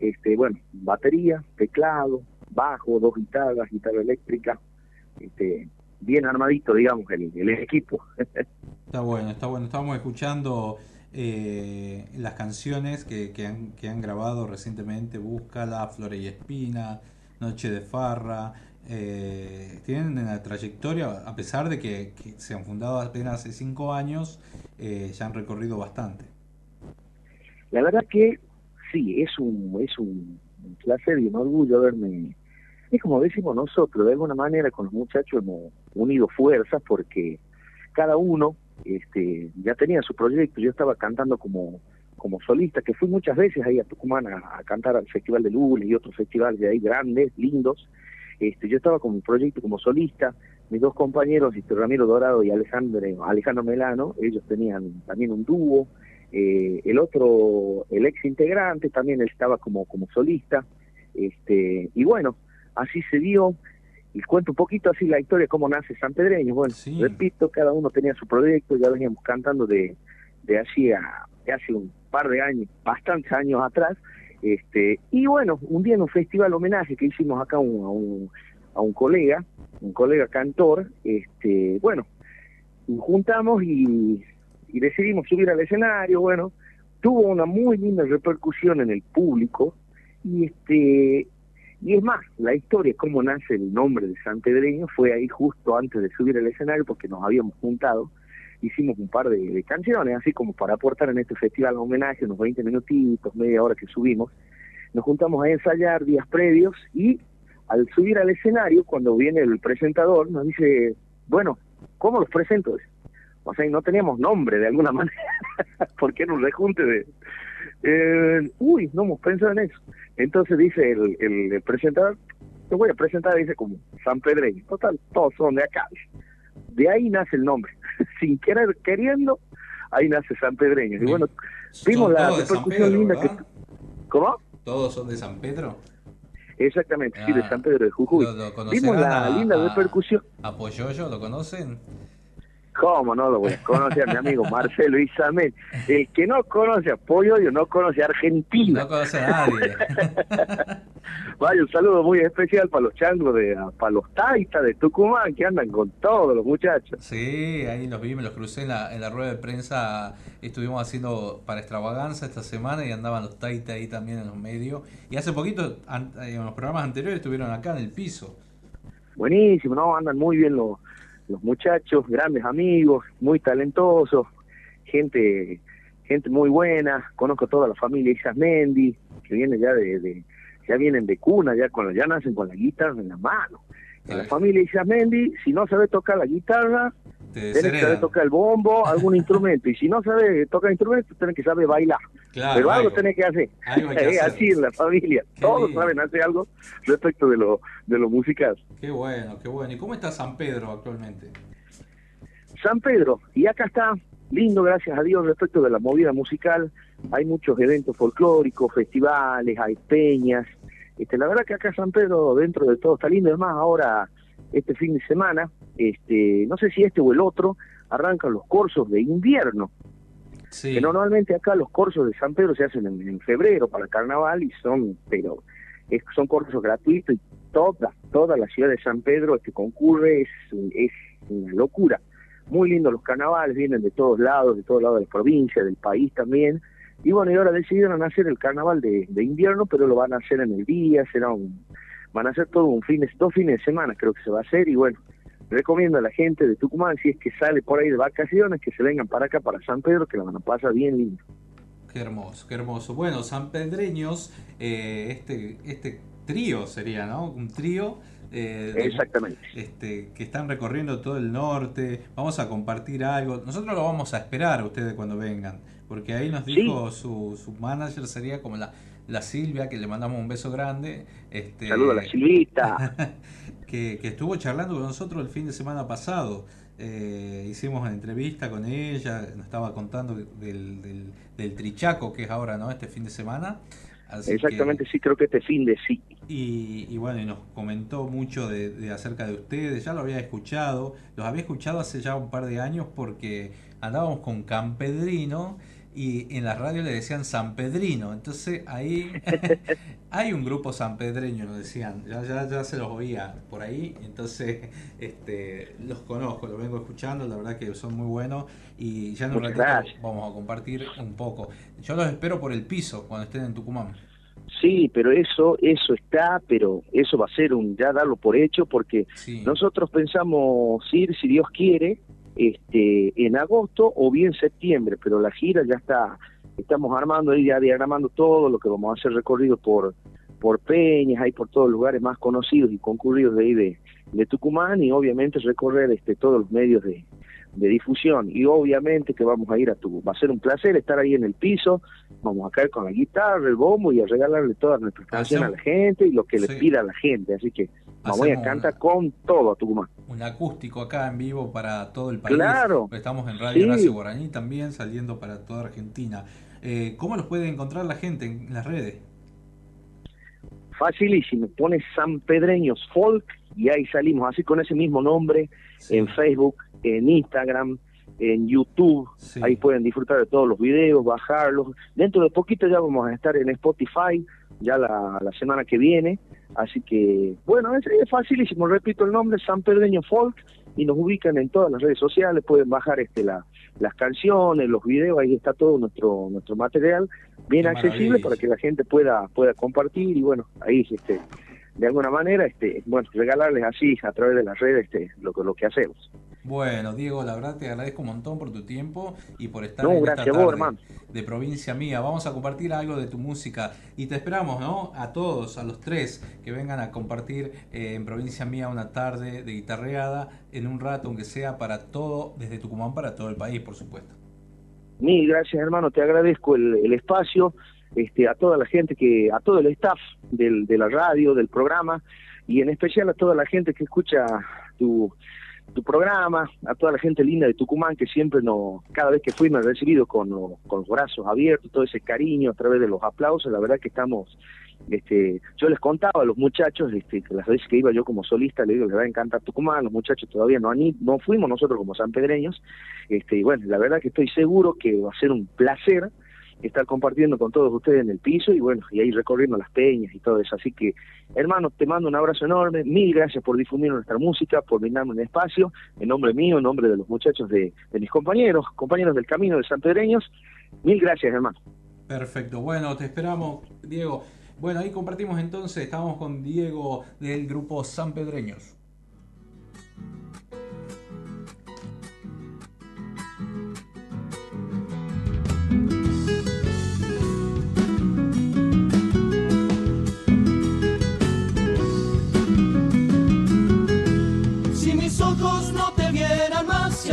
este, bueno, batería, teclado, bajo, dos guitarras, guitarra eléctrica, este, bien armadito, digamos, el, el equipo. está bueno, está bueno. Estábamos escuchando eh, las canciones que, que, han, que han grabado recientemente, Búscala, Flore y Espina, Noche de Farra. Eh, tienen una trayectoria, a pesar de que, se han fundado apenas hace cinco años, eh, ya han recorrido bastante. La verdad que sí, es un, es un placer y un orgullo haberme es como decimos nosotros, de alguna manera con los muchachos unido fuerzas porque cada uno este, ya tenía su proyecto, yo estaba cantando como, como solista, que fui muchas veces ahí a Tucumán a, cantar al Festival de Lules y otros festivales de ahí grandes, lindos, este, yo estaba con mi proyecto como solista, mis dos compañeros, este, Ramiro Dorado y Alejandro, Alejandro Melano, ellos tenían también un dúo, eh, el otro, el ex integrante también estaba como, como solista, este, y bueno, así se dio. Y cuento un poquito así la historia, cómo nace San Pedreño. Bueno, repito, cada uno tenía su proyecto, ya veníamos cantando de, de, así de hace un par de años, bastantes años atrás. Este, y bueno, un día en un festival homenaje que hicimos acá a, un, a un colega, un colega cantor, este, bueno, juntamos y, y decidimos subir al escenario, bueno, tuvo una muy linda repercusión en el público y este y es más, la historia, cómo nace el nombre de San Pedreño, fue ahí justo antes de subir al escenario porque nos habíamos juntado, hicimos un par de, canciones, así como para aportar en este festival un homenaje, unos 20 minutitos, media hora que subimos. Nos juntamos a ensayar días previos y al subir al escenario, cuando viene el presentador, nos dice, bueno, ¿cómo los presento? O sea, no teníamos nombre de alguna <laughs> manera, porque era un rejunte de... Eh, uy, no hemos pensado en eso. Entonces dice el, el, presentador, te voy a presentar, dice como San Pedreño. Total, todos son de acá. De ahí nace el nombre. <laughs> Sin querer, queriendo, ahí nace San Pedreño. Y bueno, vimos la repercusión linda que... ¿Cómo? ¿Todos son de San Pedro? Exactamente, sí, de ah, San Pedro de Jujuy. vimos la linda repercusión. ¿A Poyoyo lo conocen? ¿Cómo no lo voy a conocer a mi amigo Marcelo Isamel? El que no conoce a Pollo, no conoce a Argentina. No conoce a nadie. <laughs> Vaya, un saludo muy especial para los changos, de, para los taitas de Tucumán, que andan con todos los muchachos. Sí, ahí los vi, me los crucé en la, en la rueda de prensa. Estuvimos haciendo para extravaganza esta semana y andaban los taitas ahí también en los medios. Y hace poquito, en los programas anteriores, estuvieron acá en el piso. Buenísimo, ¿no? Andan muy bien los los muchachos, grandes amigos, muy talentosos, gente gente muy buena, conozco toda la familia Mendy, que viene ya de, ya vienen de cuna, ya con ya nacen con la guitarra en la mano. En la familia Mendy, si no sabe tocar la guitarra, tiene que saber tocar el bombo, algún <laughs> instrumento, y si no sabe tocar instrumento, tiene que saber bailar. Pero algo, tenés que hacer. es <laughs> así en la familia. Todos saben hacer algo respecto de lo, de lo musical. Qué bueno, qué bueno. ¿Y cómo está San Pedro actualmente? San Pedro, y acá está lindo, gracias a Dios, respecto de la movida musical. Hay muchos eventos folclóricos, festivales, hay peñas. Este, la verdad que acá San Pedro, dentro de todo, está lindo. Es más, ahora, este fin de semana, este, no sé si este o el otro, arrancan los cursos de invierno. Que normalmente acá los cursos de San Pedro se hacen en, febrero para el carnaval y son, pero son cursos gratuitos y toda, toda la ciudad de San Pedro que concurre, es, es una locura. Muy lindos los carnavales, vienen de todos lados, de todos lados de la provincia, del país también. Y bueno, y ahora decidieron hacer el carnaval de, invierno, pero lo van a hacer en el día, será un, van a hacer todo un fin, dos fines de semana creo que se va a hacer y bueno, recomiendo a la gente de Tucumán, si es que sale por ahí de vacaciones, que se vengan para acá, para San Pedro, que la van a pasar bien lindo. Qué hermoso, qué hermoso. Bueno, San Pedreños, eh, este, este trío sería, ¿no? Un trío. Eh, Exactamente. Este, que están recorriendo todo el norte. Vamos a compartir algo. Nosotros lo vamos a esperar a ustedes cuando vengan. Porque ahí nos dijo su, su manager, sería como la, la Silvia, que le mandamos un beso grande. Este, Saludos a la Silvita. <laughs> que, estuvo charlando con nosotros el fin de semana pasado. Eh, hicimos una entrevista con ella, nos estaba contando del, del, Trichaco, que es ahora, ¿no? Este fin de semana. Exactamente, sí, creo que este fin de sí. Y, bueno, y nos comentó mucho de, acerca de ustedes, ya lo había escuchado, los había escuchado hace ya un par de años porque andábamos con Campedrino y en la radio le decían San Pedrino. Entonces ahí <laughs> hay un grupo sanpedreño, nos decían, ya, ya, ya se los oía por ahí, entonces este, los conozco, los vengo escuchando, la verdad que son muy buenos y ya en un ratito vamos a compartir un poco. Yo los espero por el piso cuando estén en Tucumán. Sí, pero eso, eso está, pero eso va a ser un ya darlo por hecho porque nosotros pensamos ir, si Dios quiere, este, en agosto o bien septiembre, pero la gira ya está, estamos armando y ya diagramando todo lo que vamos a hacer recorrido por, por Peñas, ahí por todos los lugares más conocidos y concurridos de ahí de, de Tucumán y obviamente recorrer este, todos los medios de, de difusión. Y obviamente que vamos a ir a tu va a ser un placer estar ahí en el piso. Vamos a caer con la guitarra el bombo y a regalarle todas nuestras canciones a la gente y lo que le pida a la gente. Así que vamos a cantar con todo a Tucumán. un acústico acá en vivo para todo el país. Claro. Estamos en Radio Horacio Guaraní también saliendo para toda Argentina. Eh, ¿cómo los puede encontrar la gente en las redes? facilísimo. Pones San Pedreños Folk y ahí salimos. Así con ese mismo nombre en Facebook en Instagram, en YouTube, ahí pueden disfrutar de todos los videos, bajarlos. Dentro de poquito ya vamos a estar en Spotify, ya la, semana que viene, así que bueno, es, facilísimo, repito el nombre, San Pedreño Folk, y nos ubican en todas las redes sociales, pueden bajar este la, las canciones, los videos, ahí está todo nuestro nuestro material bien accesible para que la gente pueda pueda compartir. Y bueno, ahí este de alguna manera este bueno, regalarles así a través de las redes este lo lo que hacemos. Bueno, Diego, la verdad te agradezco un montón por tu tiempo y por estar en esta tarde de provincia mía. Vamos a compartir algo de tu música y te esperamos, ¿no? A todos, a los tres, que vengan a compartir eh, en provincia mía una tarde de guitarreada en un rato, aunque sea para todo, desde Tucumán para todo el país, por supuesto. Mil gracias, hermano. Te agradezco el, espacio, este, a toda la gente que, a todo el staff del, de la radio, del programa y en especial a toda la gente que escucha tu programa, a toda la gente linda de Tucumán que siempre nos, cada vez que fui me recibido con, con los brazos abiertos, todo ese cariño a través de los aplausos, la verdad que estamos, este, yo les contaba a los muchachos, este, que las veces que iba yo como solista, le digo, les va a encantar Tucumán, los muchachos todavía no han no fuimos nosotros como sanpedreños, este, y bueno, la verdad que estoy seguro que va a ser un placer estar compartiendo con todos ustedes en el piso y bueno, y ahí recorriendo las peñas y todo eso. Así que, hermano, te mando un abrazo enorme, mil gracias por difundir nuestra música, por brindarme un espacio, en nombre mío, en nombre de los muchachos de, mis compañeros, compañeros del camino de San Pedreños, mil gracias, hermano. Perfecto, bueno, te esperamos, Diego. Bueno, ahí compartimos entonces, estamos con Diego del grupo San Pedreños.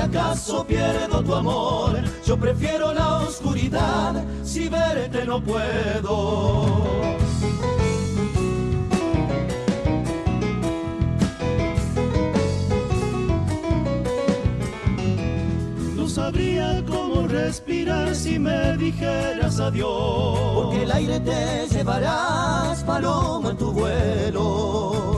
Acaso pierdo tu amor, yo prefiero la oscuridad. Si verte no puedo. No sabría cómo respirar si me dijeras adiós. Porque el aire te llevarás, paloma, en tu vuelo.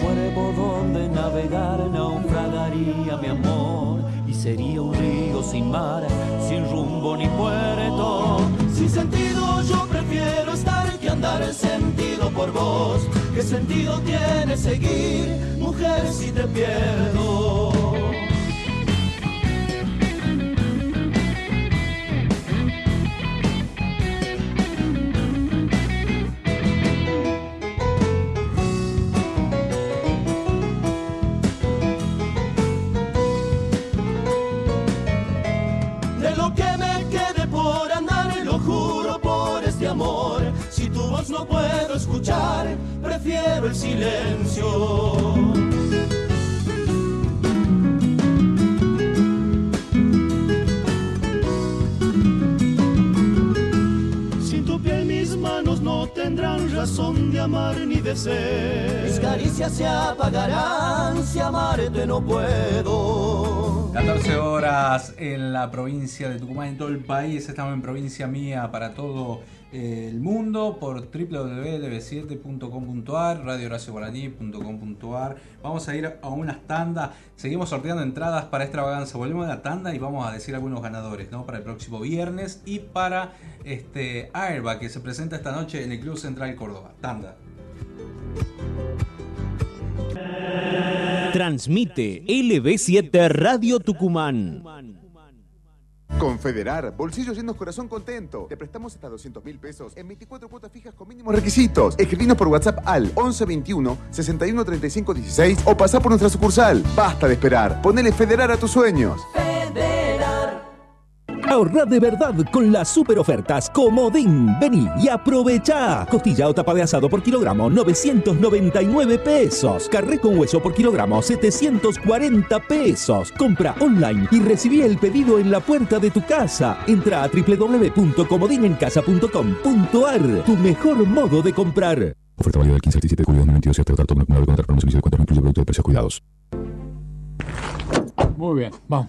Cuerpo donde navegar naufragaría mi amor y sería un río sin mar, sin rumbo ni puerto. Sin sentido yo prefiero estar que andar en sentido por vos. ¿Qué sentido tiene seguir, mujer, si te pierdo? No puedo escuchar, prefiero el silencio. Sin tu piel mis manos no tendrán razón de amar ni de ser. Mis caricias se apagarán si amarte no puedo. 14 horas en la provincia de Tucumán, en todo el país. Estamos en provincia mía para todo eh, el mundo por www.lb7.com.ar, radiohoracioguaraní.com.ar. Vamos a ir a unas tandas. Seguimos sorteando entradas para extravaganza. Volvemos a la tanda y vamos a decir algunos ganadores ¿no? para el próximo viernes y para este Airbag que se presenta esta noche en el Club Central Córdoba. Tanda. Transmite LB7 Radio Tucumán. Confederar, bolsillos llenos, corazón contento. Te prestamos hasta 200 mil pesos en 24 cuotas fijas con mínimos requisitos. Escribinos por WhatsApp al 1121 61 35 16 o pasá por nuestra sucursal. Basta de esperar. Ponele Federar a tus sueños. Ahorrar de verdad con las super ofertas Comodín. Vení y aprovecha. Costilla o tapa de asado por kilogramo, 999 pesos. Carré con hueso por kilogramo, 740 pesos. Compra online y recibí el pedido en la puerta de tu casa. Entra a www.comodinencasa.com.ar. Tu mejor modo de comprar. Oferta válida del 15 al 17 de julio de 2022 y hasta tratar con el contrato con servicio de cuenta no incluye producto de precios cuidados. Muy bien, vamos.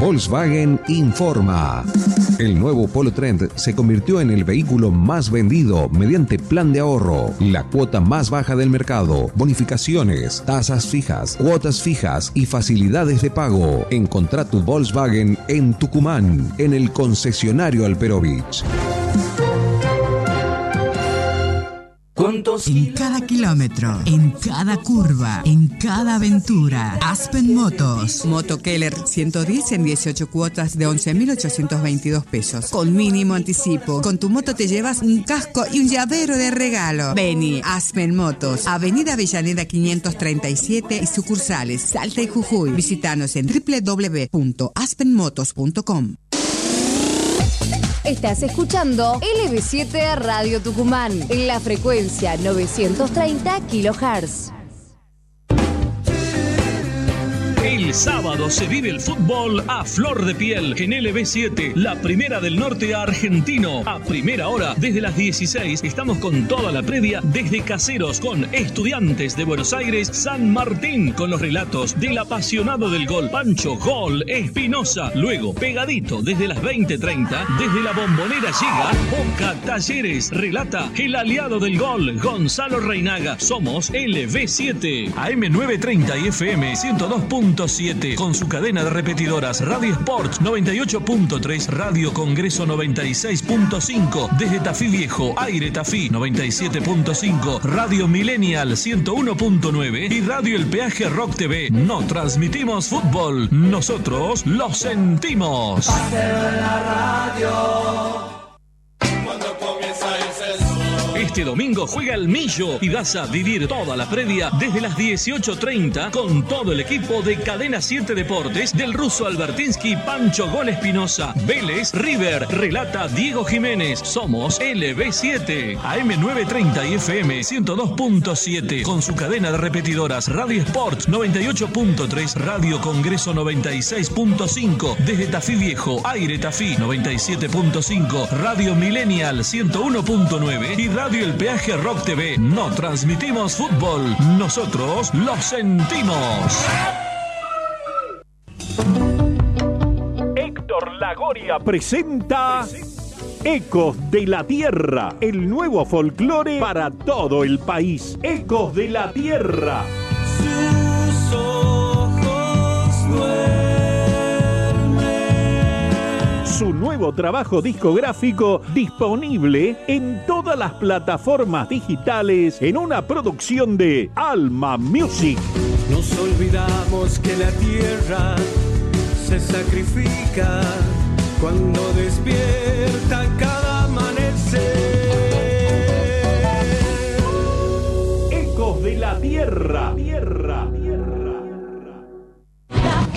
Volkswagen informa. El nuevo Polo Trend se convirtió en el vehículo más vendido mediante plan de ahorro, la cuota más baja del mercado, bonificaciones, tasas fijas, cuotas fijas y facilidades de pago. Encontrá tu Volkswagen en Tucumán, en el concesionario Alperovich. En cada kilómetro, en cada curva, en cada aventura. Aspen Motos. Moto Keller 110 en 18 cuotas de 11.822 pesos. Con mínimo anticipo. Con tu moto te llevas un casco y un llavero de regalo. Vení, Aspen Motos. Avenida Avellaneda 537 y sucursales Salta y Jujuy. Visítanos en www.aspenmotos.com. Estás escuchando LB7 Radio Tucumán en la frecuencia 930 kHz. El sábado se vive el fútbol a flor de piel en LB7, la primera del norte argentino. A primera hora, desde las 16, estamos con toda la previa desde Caseros con Estudiantes de Buenos Aires, San Martín, con los relatos del apasionado del gol, Pancho Gol Espinosa. Luego, pegadito desde las 20.30, desde la bombonera llega Boca Talleres, relata el aliado del gol, Gonzalo Reinaga. Somos LB7, AM930 y FM 102. 97.7 con su cadena de repetidoras Radio Sports 98.3, Radio Congreso 96.5 desde Tafí Viejo, Aire Tafí 97.5, Radio Millennial 101.9 y Radio El Peaje Rock TV. No transmitimos fútbol, nosotros lo sentimos. Comienza el censo. Este domingo juega el Millo y vas a vivir toda la previa desde las 18.30 con todo el equipo de Cadena 7 Deportes del ruso Albertinsky, Pancho Gol Espinosa, Vélez, River, relata Diego Jiménez. Somos LB7, AM930 y FM 102.7 con su cadena de repetidoras Radio Sports 98.3, Radio Congreso 96.5 desde Tafí Viejo, Aire Tafí 97.5, Radio Millennial 101.9 y Radio El Peaje Rock TV. No transmitimos fútbol, nosotros lo sentimos. Héctor Lagoria presenta Ecos de la Tierra, el nuevo folclore para todo el país. Ecos de la Tierra. Su nuevo trabajo discográfico disponible en todas las plataformas digitales en una producción de Alma Music. Nos olvidamos que la tierra se sacrifica cuando despierta cada amanecer. Ecos de la Tierra.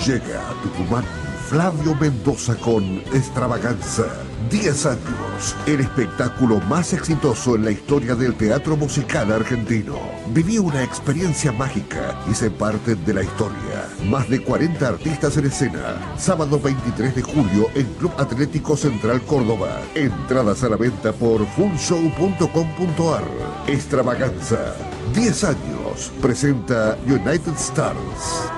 Llega a Tucumán Flavio Mendoza con Extravaganza. 10 años, el espectáculo más exitoso en la historia del teatro musical argentino. Viví una experiencia mágica y sé parte de la historia. Más de 40 artistas en escena. Sábado 23 de julio en Club Atlético Central Córdoba. Entradas a la venta por fullshow.com.ar. Extravaganza. 10 años. Presenta United Stars.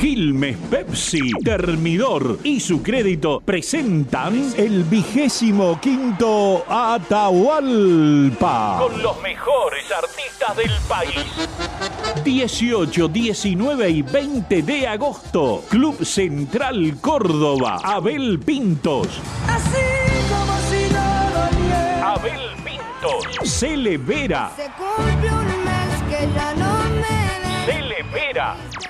Quilmes Pepsi, Termidor y su crédito presentan el vigésimo quinto Atahualpa. Con los mejores artistas del país. 18, 19 y 20 de agosto. Club Central Córdoba. Abel Pintos. Así como si niega. Abel Pintos. Cele Vera. Se cumple un mes que ya no me Cele Vera.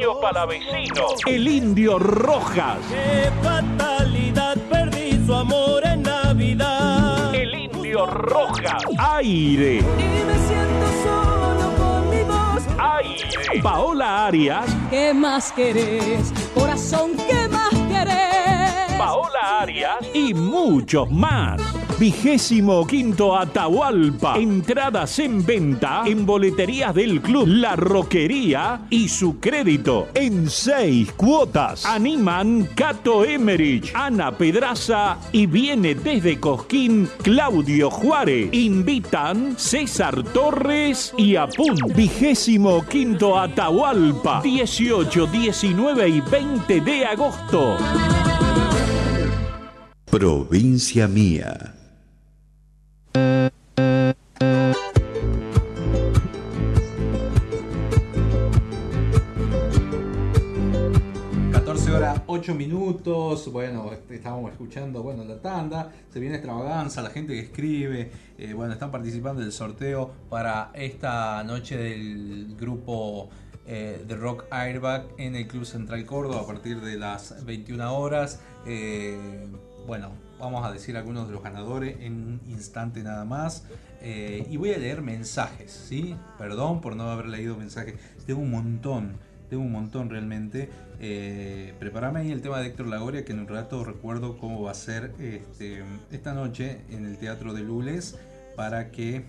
El chaqueño palavecino. El indio Rojas. Qué fatalidad, perdí su amor en Navidad. El indio Rojas. Aire. Y me siento solo con mi voz. Aire. Paola Arias. ¿Qué más querés? Corazón. Paola Arias y muchos más. Vigésimo quinto Atahualpa. Entradas en venta en boleterías del club La Roquería y su crédito en seis cuotas. Animan Cato Emerich, Ana Pedraza y viene desde Cosquín Claudio Juárez. Invitan César Torres y Apun. Vigésimo quinto Atahualpa. 18, 19 y 20 de agosto. Provincia mía. 14 horas 8 minutos. Bueno, estábamos escuchando bueno, la tanda. Se viene extravaganza, la gente que escribe. eh, bueno, están participando del sorteo para esta noche del grupo eh, de Rock Airbag en el Club Central Córdoba a partir de las 21 horas. Eh, bueno, vamos a decir algunos de los ganadores en un instante nada más. Eh, y voy a leer mensajes, ¿sí? Perdón por no haber leído mensajes. Tengo un montón, tengo un montón realmente. Eh, preparame ahí el tema de Héctor Lagoria, que en un rato recuerdo cómo va a ser este, esta noche en el Teatro de Lules para que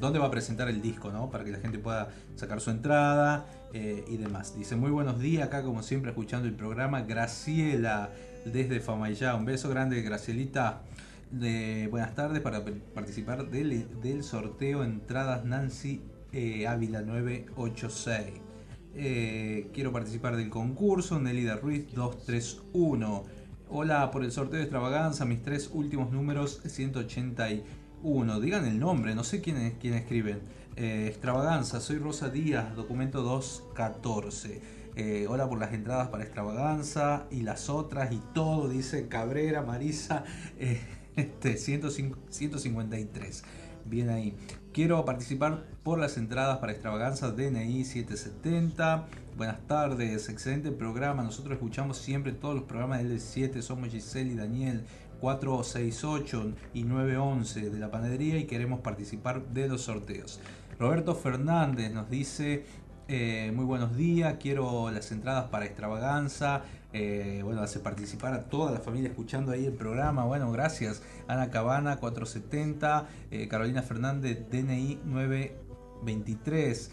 dónde va a presentar el disco, ¿no? Para que la gente pueda sacar su entrada eh, y demás. Dice, muy buenos días, acá como siempre escuchando el programa. Graciela desde Famayá, un beso grande, Gracielita. De, buenas tardes para participar del, del sorteo entradas Nancy eh, Ávila 986. Eh, quiero participar del concurso, Nelida Ruiz 231. Hola por el sorteo de extravaganza, mis tres últimos números 181. Digan el nombre, no sé quién, quién escriben. Eh, extravaganza, soy Rosa Díaz, documento 214. Eh, hola por las entradas para extravaganza y las otras y todo, dice Cabrera, Marisa, <laughs> eh, este, 153. Bien ahí. Quiero participar por las entradas para extravaganza DNI 770. Buenas tardes, excelente programa. Nosotros escuchamos siempre todos los programas del 7 Somos Giselle y Daniel 468 y 911 de la panadería y queremos participar de los sorteos. Roberto Fernández nos dice eh, muy buenos días, quiero las entradas para extravaganza. Eh, bueno, hace participar a toda la familia escuchando ahí el programa. Bueno, gracias. Ana Cabana 470, eh, Carolina Fernández DNI 923.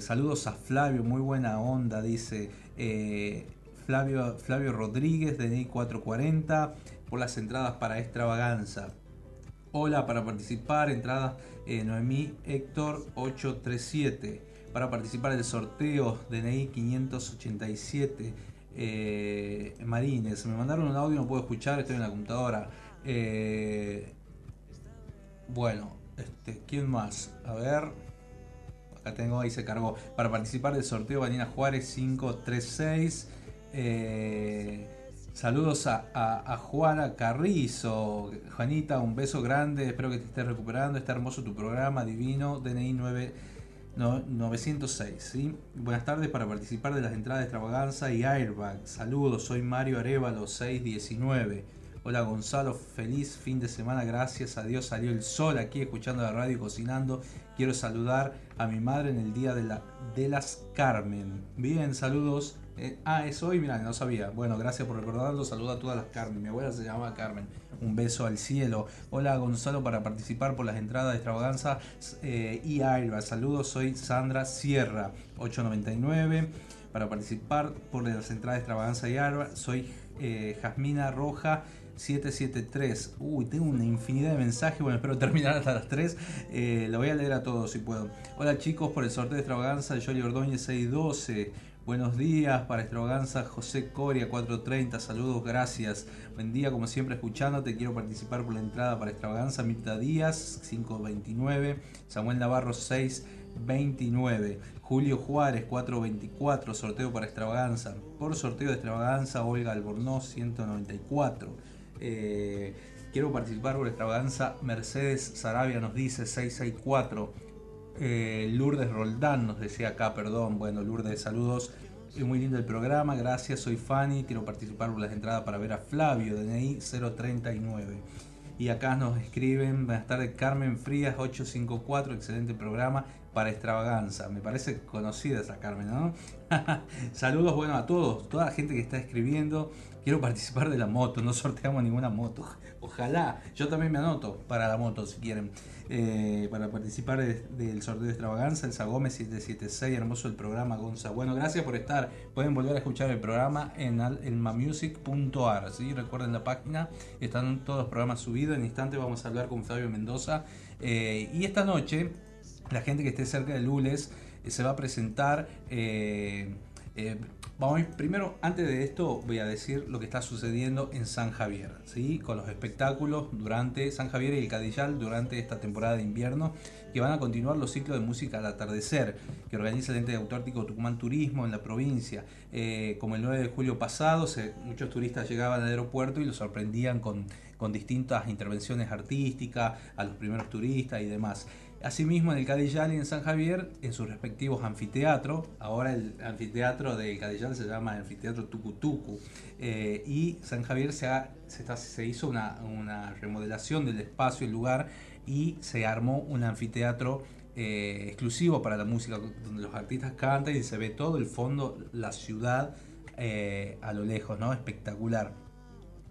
saludos a Flavio, muy buena onda, dice Flavio, Flavio Rodríguez DNI 440 por las entradas para extravaganza. Hola para participar, entradas Noemí Héctor 837 para participar del sorteo DNI 587 eh, Marines. Me mandaron un audio, no puedo escuchar, estoy en la computadora. Eh, bueno, este, ¿quién más? A ver. Acá tengo, ahí se cargó. Para participar del sorteo, Vanina Juárez 536. Eh, saludos a, a, Juana Carrizo. Juanita, un beso grande. Espero que te estés recuperando. Está hermoso tu programa, divino. DNI 9. No, 906, ¿sí? Buenas tardes para participar de las entradas de extravaganza y Airbag. Saludos, soy Mario Arevalo 619. Hola Gonzalo, feliz fin de semana, gracias a Dios salió el sol aquí escuchando la radio y cocinando. Quiero saludar a mi madre en el día de, la, de las Carmen. Bien, saludos. Eh, ah, es hoy, mira, no sabía. Bueno, gracias por recordarlo. Saludo a todas las Carmen. Mi abuela se llamaba Carmen. Un beso al cielo. Hola Gonzalo para participar por las entradas de extravaganza eh, y Aira. Saludos, soy Sandra Sierra, 899. Para participar por las entradas de extravaganza y Aira, soy eh, Jasmina Roja. 773. Uy, tengo una infinidad de mensajes. Bueno, espero terminar hasta las 3. Eh, lo voy a leer a todos si puedo. Hola chicos, por el sorteo de extravaganza, Jolly Ordóñez 612. Buenos días para extravaganza José Coria 430, saludos, gracias. Buen día, como siempre escuchándote, quiero participar por la entrada para extravaganza Mirta Díaz 529, Samuel Navarro 629, Julio Juárez 424, sorteo para extravaganza. Por sorteo de extravaganza Olga Albornoz 194. Eh, quiero participar por extravaganza Mercedes Sarabia nos dice 664. Eh, Lourdes Roldán nos decía acá, perdón. Bueno, Lourdes, saludos. Es muy lindo el programa, gracias. Soy Fanny, quiero participar por las entradas para ver a Flavio, DNI 039. Y acá nos escriben, buenas tardes, Carmen Frías 854, excelente programa para extravaganza. Me parece conocida esa Carmen, ¿no? <laughs> Saludos, bueno, a todos, toda la gente que está escribiendo. Quiero participar de la moto, no sorteamos ninguna moto. <laughs> Ojalá, yo también me anoto para la moto si quieren. Eh, para participar del sorteo de extravaganza, el Gómez 776, hermoso el programa Gonza. Bueno, gracias por estar. Pueden volver a escuchar el programa en elmamusic.ar. ¿sí? Recuerden la página, están todos los programas subidos. En instante vamos a hablar con Fabio Mendoza. Eh, y esta noche, la gente que esté cerca de Lules eh, se va a presentar. Vamos primero, antes de esto, voy a decir lo que está sucediendo en San Javier, ¿sí? con los espectáculos durante San Javier y el Cadillal durante esta temporada de invierno, que van a continuar los ciclos de música al atardecer, que organiza el ente de autórtico Tucumán Turismo en la provincia. Eh, como el 9 de julio pasado, muchos turistas llegaban al aeropuerto y los sorprendían con con distintas intervenciones artísticas, a los primeros turistas y demás. Asimismo, en el Cadillal y en San Javier, en sus respectivos anfiteatros, ahora el anfiteatro del Cadillal se llama Anfiteatro Tucutucu, eh, y San Javier se, se, hizo una, remodelación del espacio, el lugar, y se armó un anfiteatro eh, exclusivo para la música, donde los artistas cantan y se ve todo el fondo, la ciudad eh, a lo lejos, ¿no? Espectacular.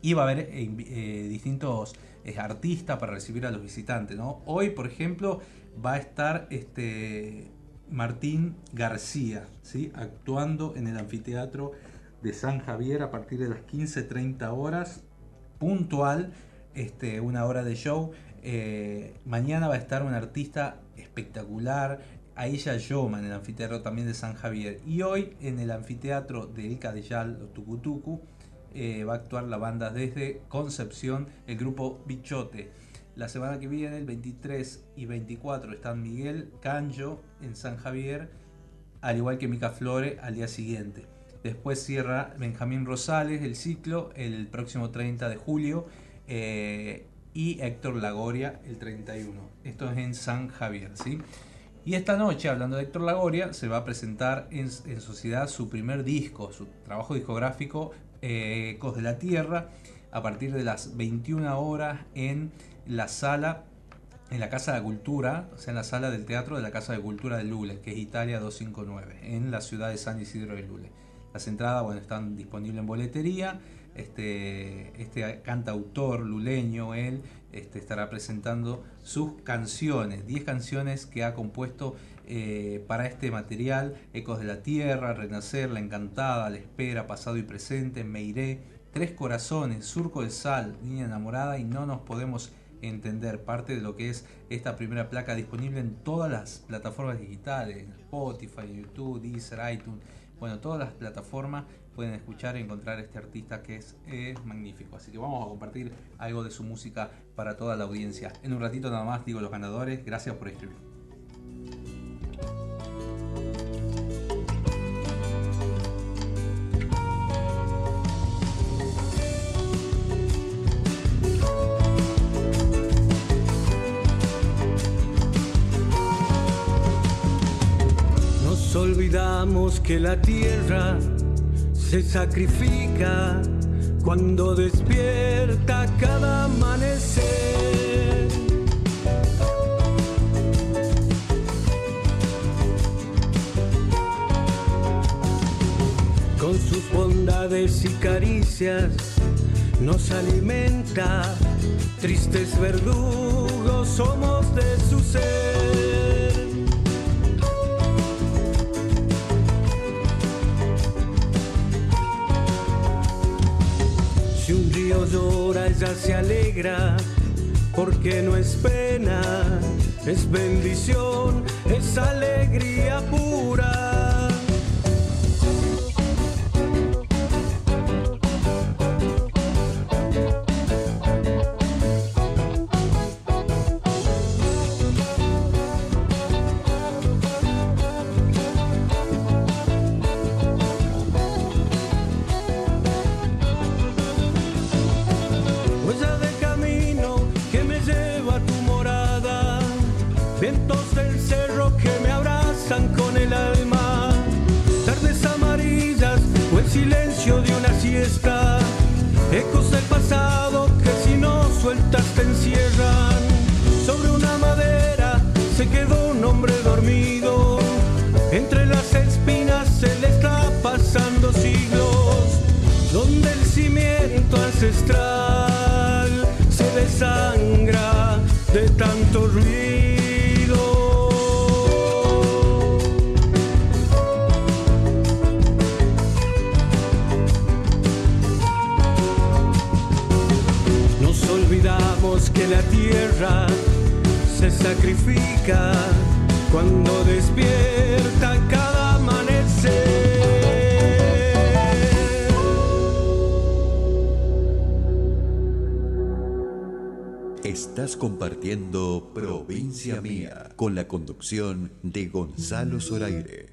Y va a haber distintos artistas para recibir a los visitantes, ¿no? Hoy, por ejemplo, va a estar este Martín García, ¿sí? actuando en el anfiteatro de San Javier a partir de las 15.30 horas, puntual, este, una hora de show. Eh, mañana va a estar un artista espectacular, Aisha Yoma, en el anfiteatro también de San Javier. Y hoy en el anfiteatro del Cadellal, Tucutucu, eh, va a actuar la banda desde Concepción, el grupo Bichote. La semana que viene, el 23 y 24, están Miguel Canjo en San Javier, al igual que Mica Flore al día siguiente. Después cierra Benjamín Rosales el ciclo el próximo 30 de julio eh, y Héctor Lagoria el 31. Esto es en San Javier, ¿sí? Y esta noche, hablando de Héctor Lagoria, se va a presentar en, sociedad su primer disco, su trabajo discográfico eh, Ecos de la Tierra, a partir de las 21 horas en la sala, en la Casa de Cultura, o sea, en la sala del teatro de la Casa de Cultura de Lule, que es Italia 259, en la ciudad de San Isidro de Lule. Las entradas, bueno, están disponibles en boletería. Este, este cantautor luleño, él, este, estará presentando sus canciones, 10 canciones que ha compuesto eh, para este material, Ecos de la Tierra, Renacer, La Encantada, La Espera, Pasado y Presente, Me Iré, Tres Corazones, Surco de Sal, Niña Enamorada y No Nos Podemos entender parte de lo que es esta primera placa disponible en todas las plataformas digitales, Spotify, YouTube, Deezer, iTunes, bueno, todas las plataformas pueden escuchar y encontrar este artista que es, es, magnífico. Así que vamos a compartir algo de su música para toda la audiencia. En un ratito nada más digo los ganadores. Gracias por escribir. Olvidamos que la tierra se sacrifica cuando despierta cada amanecer. Con sus bondades y caricias nos alimenta, tristes verdugos somos de su ser. Llora, ella se alegra, porque no es pena, es bendición, es alegría pura. Sueltas te encierran. Sobre una madera se quedó un hombre dormido, entre las espinas se le está pasando siglos, donde el cimiento ancestral se desangra de tanto ruido. Tierra se sacrifica cuando despierta cada amanecer. Estás compartiendo Provincia Mía con la conducción de Gonzalo Zoraire.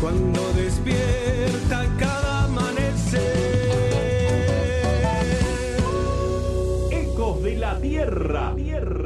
cuando despierta cada amanecer. Ecos de la Tierra, Tierra.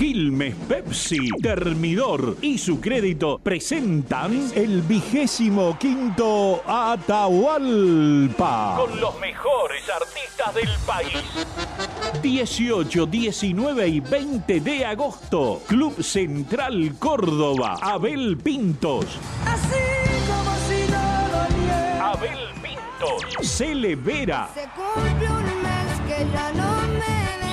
Quilmes Pepsi, Termidor y su crédito presentan el vigésimo quinto Atahualpa. Con los mejores artistas del país. 18, 19 y 20 de agosto. Club Central Córdoba. Abel Pintos. Así como si nada niega. Abel Pintos. Cele Vera. Se cumple un mes que ya no me.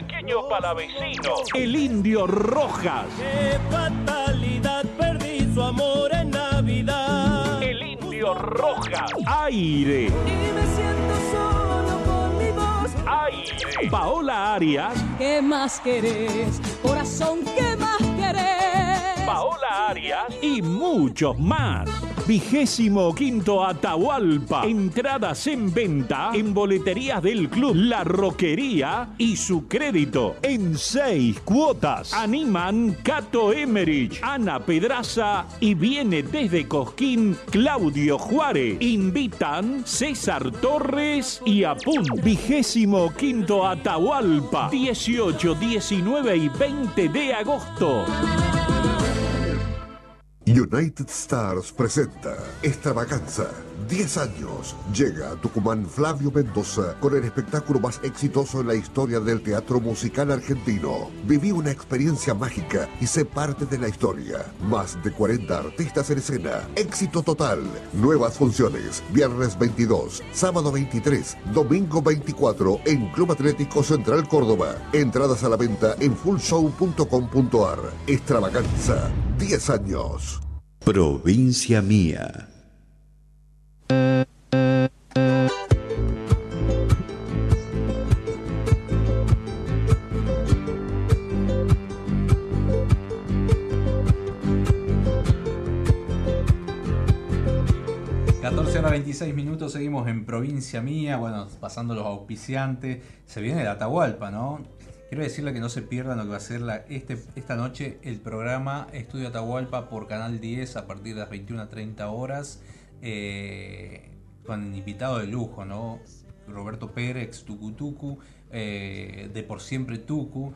El chaqueño palavecino. El indio Rojas. Qué fatalidad, perdí su amor en Navidad. El indio Rojas. Aire. Y me siento solo con mi voz. Aire. Paola Arias. ¿Qué más querés? Corazón, ¿qué más querés? Paola Arias y muchos más. Vigésimo quinto Atahualpa. Entradas en venta en boleterías del club La Roquería y su crédito en seis cuotas. Animan Cato Emerich, Ana Pedraza y viene desde Cosquín Claudio Juárez. Invitan César Torres y Apun. Vigésimo quinto Atahualpa. 18, 19 y 20 de agosto. United Stars presenta Extravaganza. 10 años. Llega a Tucumán Flavio Mendoza con el espectáculo más exitoso en la historia del teatro musical argentino. Viví una experiencia mágica y sé parte de la historia. Más de 40 artistas en escena. Éxito total. Nuevas funciones. Viernes 22, sábado 23, domingo 24 en Club Atlético Central Córdoba. Entradas a la venta en fullshow.com.ar. Extravaganza. 10 años. Provincia mía. Horas 26 minutos, seguimos en provincia mía, bueno, pasando los auspiciantes. Se viene el Atahualpa, ¿no? Quiero decirle que no se pierdan lo que va a ser la, este, esta noche el programa Estudio Atahualpa por Canal 10 a partir de las 21.30 horas. Eh, con invitado de lujo, ¿no? Roberto Pérez, Tucutucu, eh, de Por Siempre Tucu,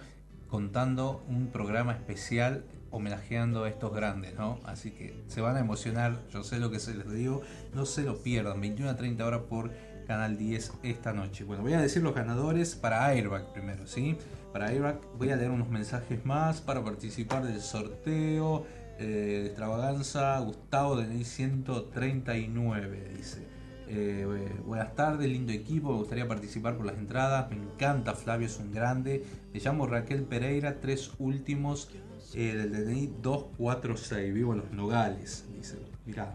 contando un programa especial homenajeando a estos grandes, ¿no? Así que se van a emocionar, yo sé lo que se les digo, no se lo pierdan, 21 a 30 horas por Canal 10 esta noche. Bueno, voy a decir los ganadores para Airbag primero, ¿sí? Para Airbag voy a leer unos mensajes más para participar del sorteo eh, de extravaganza. Gustavo de 139 dice. Eh, buenas tardes, lindo equipo, me gustaría participar por las entradas, me encanta Flavio, es un grande. Me llamo Raquel Pereira, tres últimos eh, del DNI 246, vivo en los Nogales, dice. Mirá,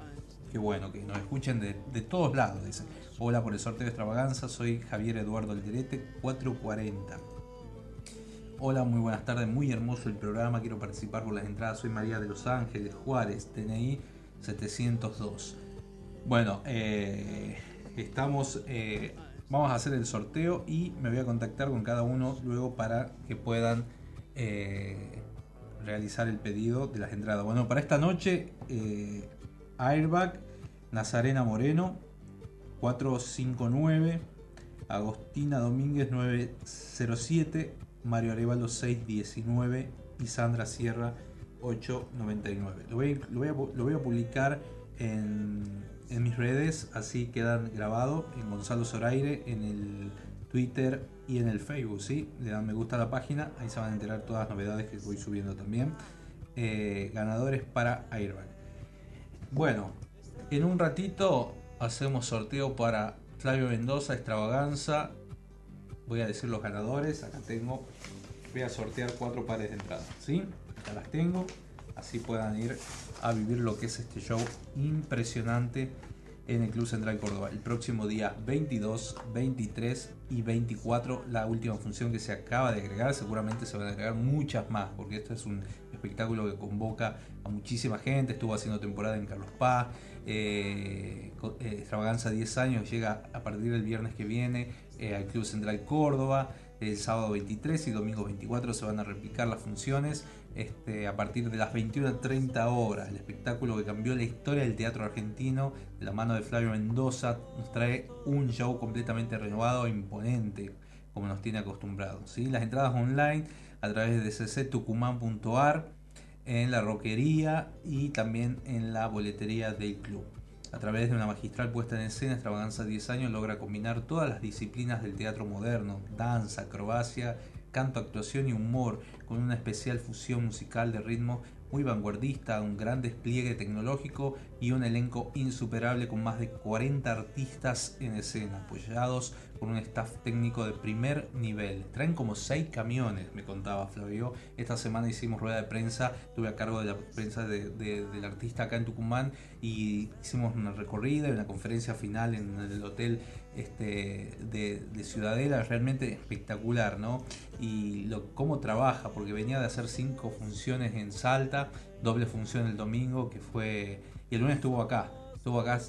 qué bueno que nos escuchen de, de todos lados, dice. Hola por el sorteo de extravaganza, soy Javier Eduardo Alderete, 440. Hola, muy buenas tardes, muy hermoso el programa, quiero participar por las entradas, soy María de Los Ángeles, Juárez, DNI 702. Bueno, eh, estamos, eh, vamos a hacer el sorteo y me voy a contactar con cada uno luego para que puedan eh, realizar el pedido de las entradas. Bueno, para esta noche, Airbag, Nazarena Moreno, 459, Agostina Domínguez 907, Mario Arevalo 619 y Sandra Sierra 899. Lo voy, lo a, lo voy a publicar en, en mis redes, así quedan grabados en Gonzalo Zoraire, en el Twitter y en el Facebook, ¿sí? Le dan me gusta a la página, ahí se van a enterar todas las novedades que voy subiendo también. Eh, ganadores para Airbag. Bueno, en un ratito hacemos sorteo para Flavio Mendoza, Extravaganza, voy a decir los ganadores. Acá tengo, voy a sortear cuatro pares de entradas, ¿sí? Acá las tengo, así puedan ir a vivir lo que es este show impresionante en el Club Central Córdoba. El próximo día 22, 23 y 24, la última función que se acaba de agregar. Seguramente se van a agregar muchas más, porque esto es un espectáculo que convoca a muchísima gente. Estuvo haciendo temporada en Carlos Paz. eh, eh, Extravaganza 10 años llega a partir del viernes que viene eh, al Club Central Córdoba. El sábado 23 y domingo 24 se van a replicar las funciones este, a partir de las 21.30 horas. El espectáculo que cambió la historia del teatro argentino, de la mano de Flavio Mendoza, nos trae un show completamente renovado e imponente, como nos tiene acostumbrados. ¿sí? Las entradas online a través de cctucumán.ar, en la roquería y también en la boletería del club. A través de una magistral puesta en escena, Extravaganza 10 años logra combinar todas las disciplinas del teatro moderno, danza, acrobacia, canto, actuación y humor, con una especial fusión musical de ritmo muy vanguardista, un gran despliegue tecnológico y un elenco insuperable con más de 40 artistas en escena, apoyados por un staff técnico de primer nivel. Traen como 6 camiones, me contaba Flavio. Esta semana hicimos rueda de prensa, tuve a cargo de la prensa de- de- del artista acá en Tucumán y hicimos una recorrida y una conferencia final en el hotel este, de, de Ciudadela, realmente espectacular, ¿no? Y lo, cómo trabaja, porque venía de hacer cinco funciones en Salta, doble función el domingo, que fue. Y el lunes estuvo acá, acá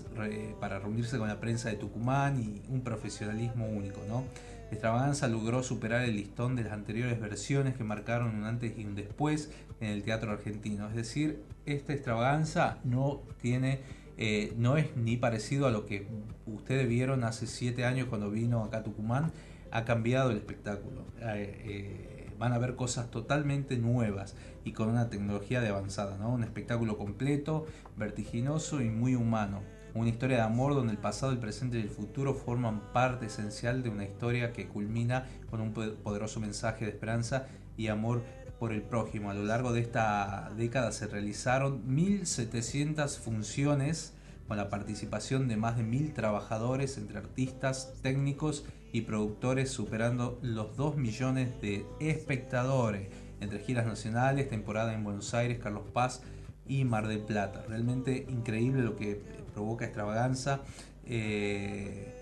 para reunirse con la prensa de Tucumán y un profesionalismo único, ¿no? Extravaganza logró superar el listón de las anteriores versiones que marcaron un antes y un después en el teatro argentino. Es decir, esta extravaganza no tiene eh, no es ni parecido a lo que ustedes vieron hace siete años cuando vino acá a Tucumán. Ha cambiado el espectáculo. Eh, eh, van a ver cosas totalmente nuevas y con una tecnología de avanzada. ¿no? Un espectáculo completo, vertiginoso y muy humano. Una historia de amor donde el pasado, el presente y el futuro forman parte esencial de una historia que culmina con un po- poderoso mensaje de esperanza y amor por el prójimo. A lo largo de esta década se realizaron 1.700 funciones con la participación de más de 1.000 trabajadores entre artistas, técnicos y productores, superando los 2 millones de espectadores entre giras nacionales, temporada en Buenos Aires, Carlos Paz y Mar del Plata. Realmente increíble lo que provoca extravaganza. Eh,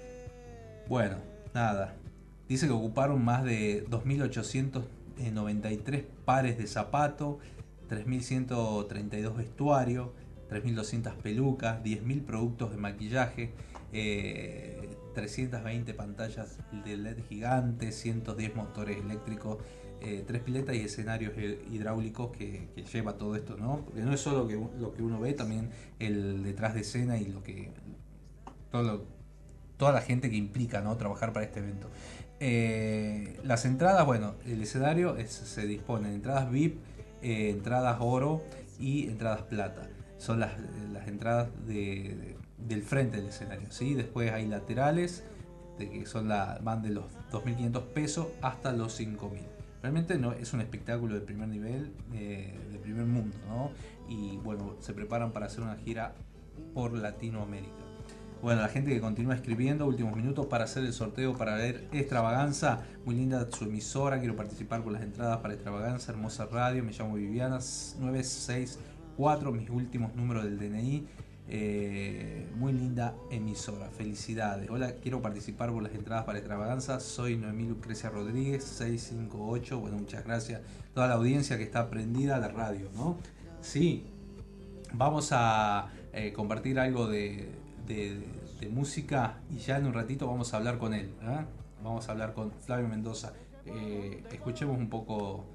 bueno, nada. Dice que ocuparon más de 2.893 pares de zapato, 3.132 vestuarios, 3.200 pelucas, 10.000 productos de maquillaje, eh, 320 pantallas de LED gigantes, 110 motores eléctricos, eh, tres piletas y escenarios eh, hidráulicos que, lleva todo esto, ¿no? Porque no es solo lo que uno ve, también el detrás de escena y lo que todo lo- toda la gente que implica ¿no? trabajar para este evento. Eh, las entradas, bueno, el escenario es- se dispone de entradas VIP, entradas oro y entradas plata. Son las, las entradas de- de- del frente del escenario. ¿sí? Después hay laterales, que son la, van de los 2.500 pesos hasta los 5.000. Realmente no, es un espectáculo de primer nivel, eh, de primer mundo, ¿no? Y bueno, se preparan para hacer una gira por Latinoamérica. Bueno, la gente que continúa escribiendo, últimos minutos para hacer el sorteo para ver Extravaganza. Muy linda su emisora, quiero participar con las entradas para Extravaganza, hermosa radio. Me llamo Viviana 964, mis últimos números del DNI. Eh, muy linda emisora, felicidades. Hola, quiero participar por las entradas para Extravaganza. Soy Noemí Lucrecia Rodríguez, 658. Bueno, muchas gracias. Toda la audiencia que está prendida a la radio, ¿no? Sí, vamos a eh, compartir algo de, música y ya en un ratito vamos a hablar con él. ¿eh? Vamos a hablar con Flavio Mendoza. Eh, escuchemos un poco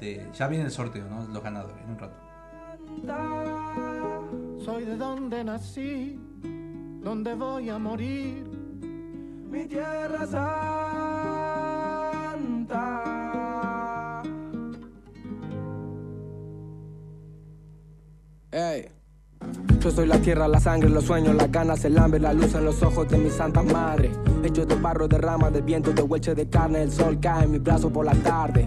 de... Ya viene el sorteo, ¿no? Los ganadores, en un rato. Soy de donde nací, donde voy a morir. Mi tierra santa. Ey. Yo soy la tierra, la sangre, los sueños, las ganas, el hambre, la luz en los ojos de mi santa madre. Hecho de barro, de rama, de viento, de hueche de carne, el sol cae en mi brazo por la tarde.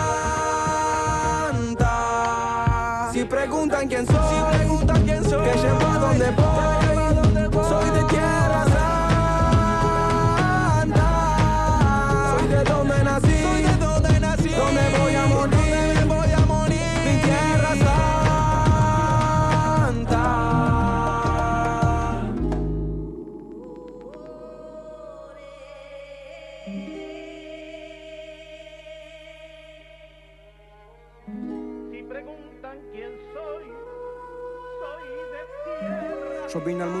Al mundo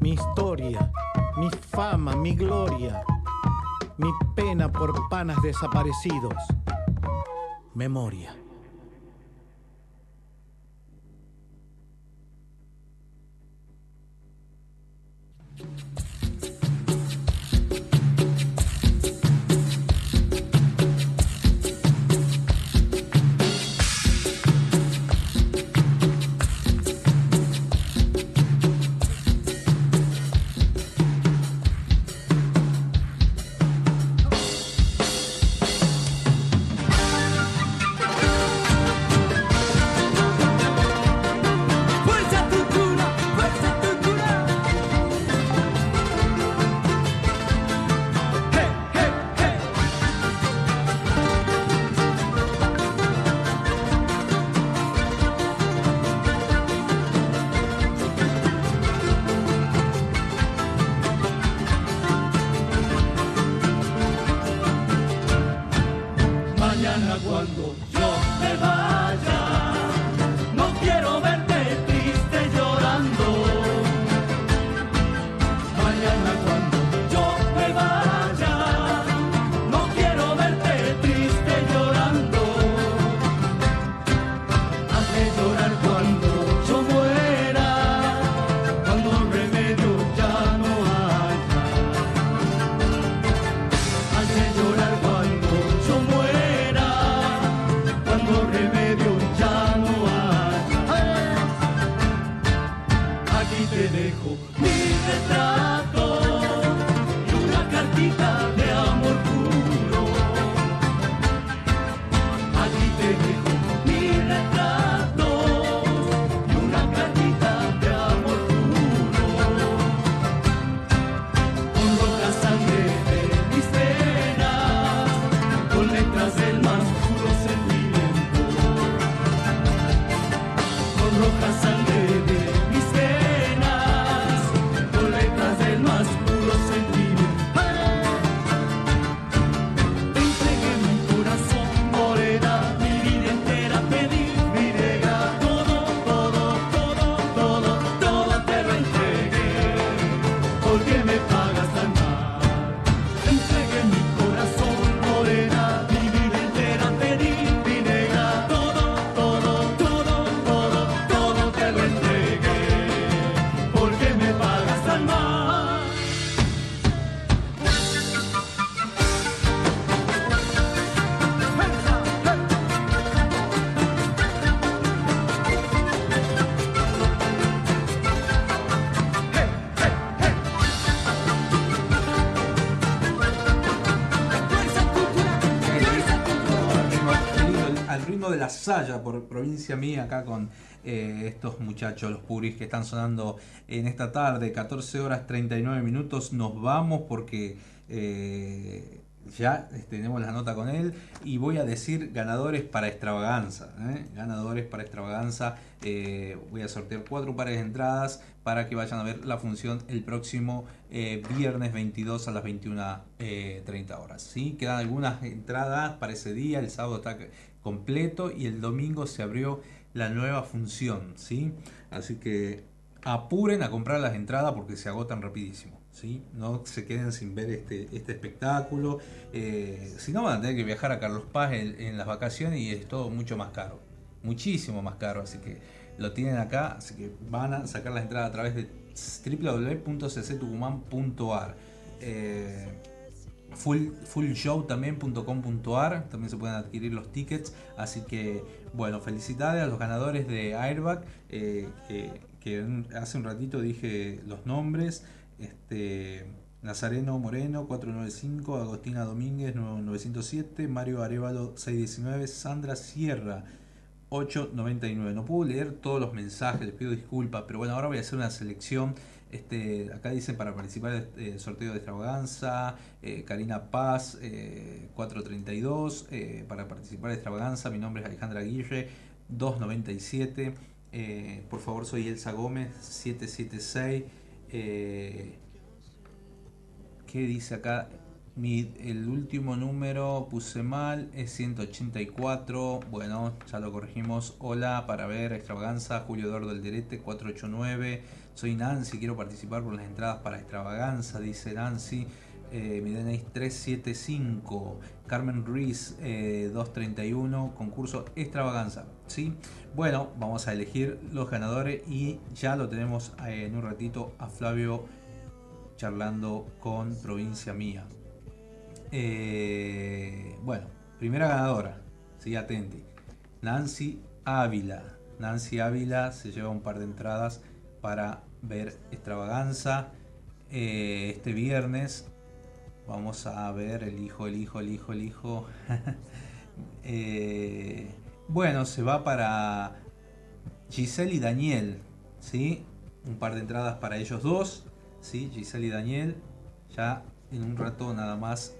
mi historia, mi fama, mi gloria, mi pena por panas desaparecidos, memoria. Ritmo de la saya por provincia mía acá con eh, estos muchachos, los puris que están sonando en esta tarde, 14 horas 39 minutos, nos vamos porque eh, ya eh, tenemos la nota con él y voy a decir ganadores para extravaganza, ¿eh? ganadores para extravaganza, Eh, voy a sortear cuatro pares de entradas para que vayan a ver la función el próximo eh, viernes 22 a las 21.30 horas. ¿sí? Quedan algunas entradas para ese día, el sábado está completo y el domingo se abrió la nueva función. ¿sí? Así que apuren a comprar las entradas porque se agotan rapidísimo. ¿sí? No se queden sin ver este, este espectáculo. Eh, si no, van a tener que viajar a Carlos Paz en, las vacaciones y es todo mucho más caro. Muchísimo más caro. Así que lo tienen acá. Así que van a sacar las entradas a través de www.cctucumán.ar. full, también se pueden adquirir los tickets así que bueno felicidades a los ganadores de Airbag eh, que, hace un ratito dije los nombres este Nazareno Moreno 495 Agostina Domínguez 907 Mario Arevalo 619 Sandra Sierra 8.99. No puedo leer todos los mensajes, les pido disculpas, pero bueno, ahora voy a hacer una selección. Este, acá dicen para participar del sorteo de extravaganza, eh, Karina Paz, eh, 432, eh, para participar de extravaganza, mi nombre es Alejandra Aguirre, 297, eh, por favor soy Elsa Gómez, 776, eh, ¿qué dice acá? Mi, el último número puse mal, es 184. Bueno, ya lo corregimos. Hola, para ver Extravaganza, Julio Eduardo Alderete, 489. Soy Nancy, quiero participar por las entradas para Extravaganza, dice Nancy. Eh, mi DNI es 375. Carmen Ruiz, eh, 231. Concurso Extravaganza. ¿sí? Bueno, vamos a elegir los ganadores y ya lo tenemos eh, en un ratito a Flavio charlando con Provincia Mía. Eh, bueno, primera ganadora, sí, atenti. Nancy Ávila. Nancy Ávila se lleva un par de entradas para ver Extravaganza eh, este viernes. Vamos a ver el hijo, el hijo, el hijo, el hijo. <laughs> Eh, bueno, se va para Giselle y Daniel, ¿sí? Un par de entradas para ellos dos, ¿sí? Giselle y Daniel. Ya en un rato nada más.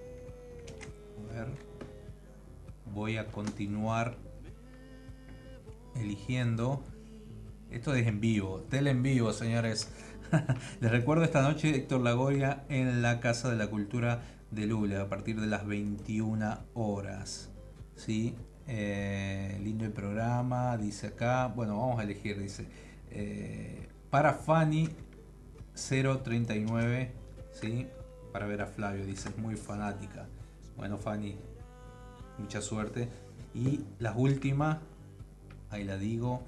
Voy a continuar eligiendo. Esto es en vivo, tele en vivo, señores. <laughs> Les recuerdo esta noche Héctor Lagoria en la Casa de la Cultura de Lula a partir de las 21 horas. ¿Sí? Eh, lindo el programa, dice acá. Bueno, vamos a elegir, dice. eh, para Fanny 039, ¿sí? Para ver a Flavio, dice, es muy fanática. Bueno, Fanny, mucha suerte. Y la última, ahí la digo.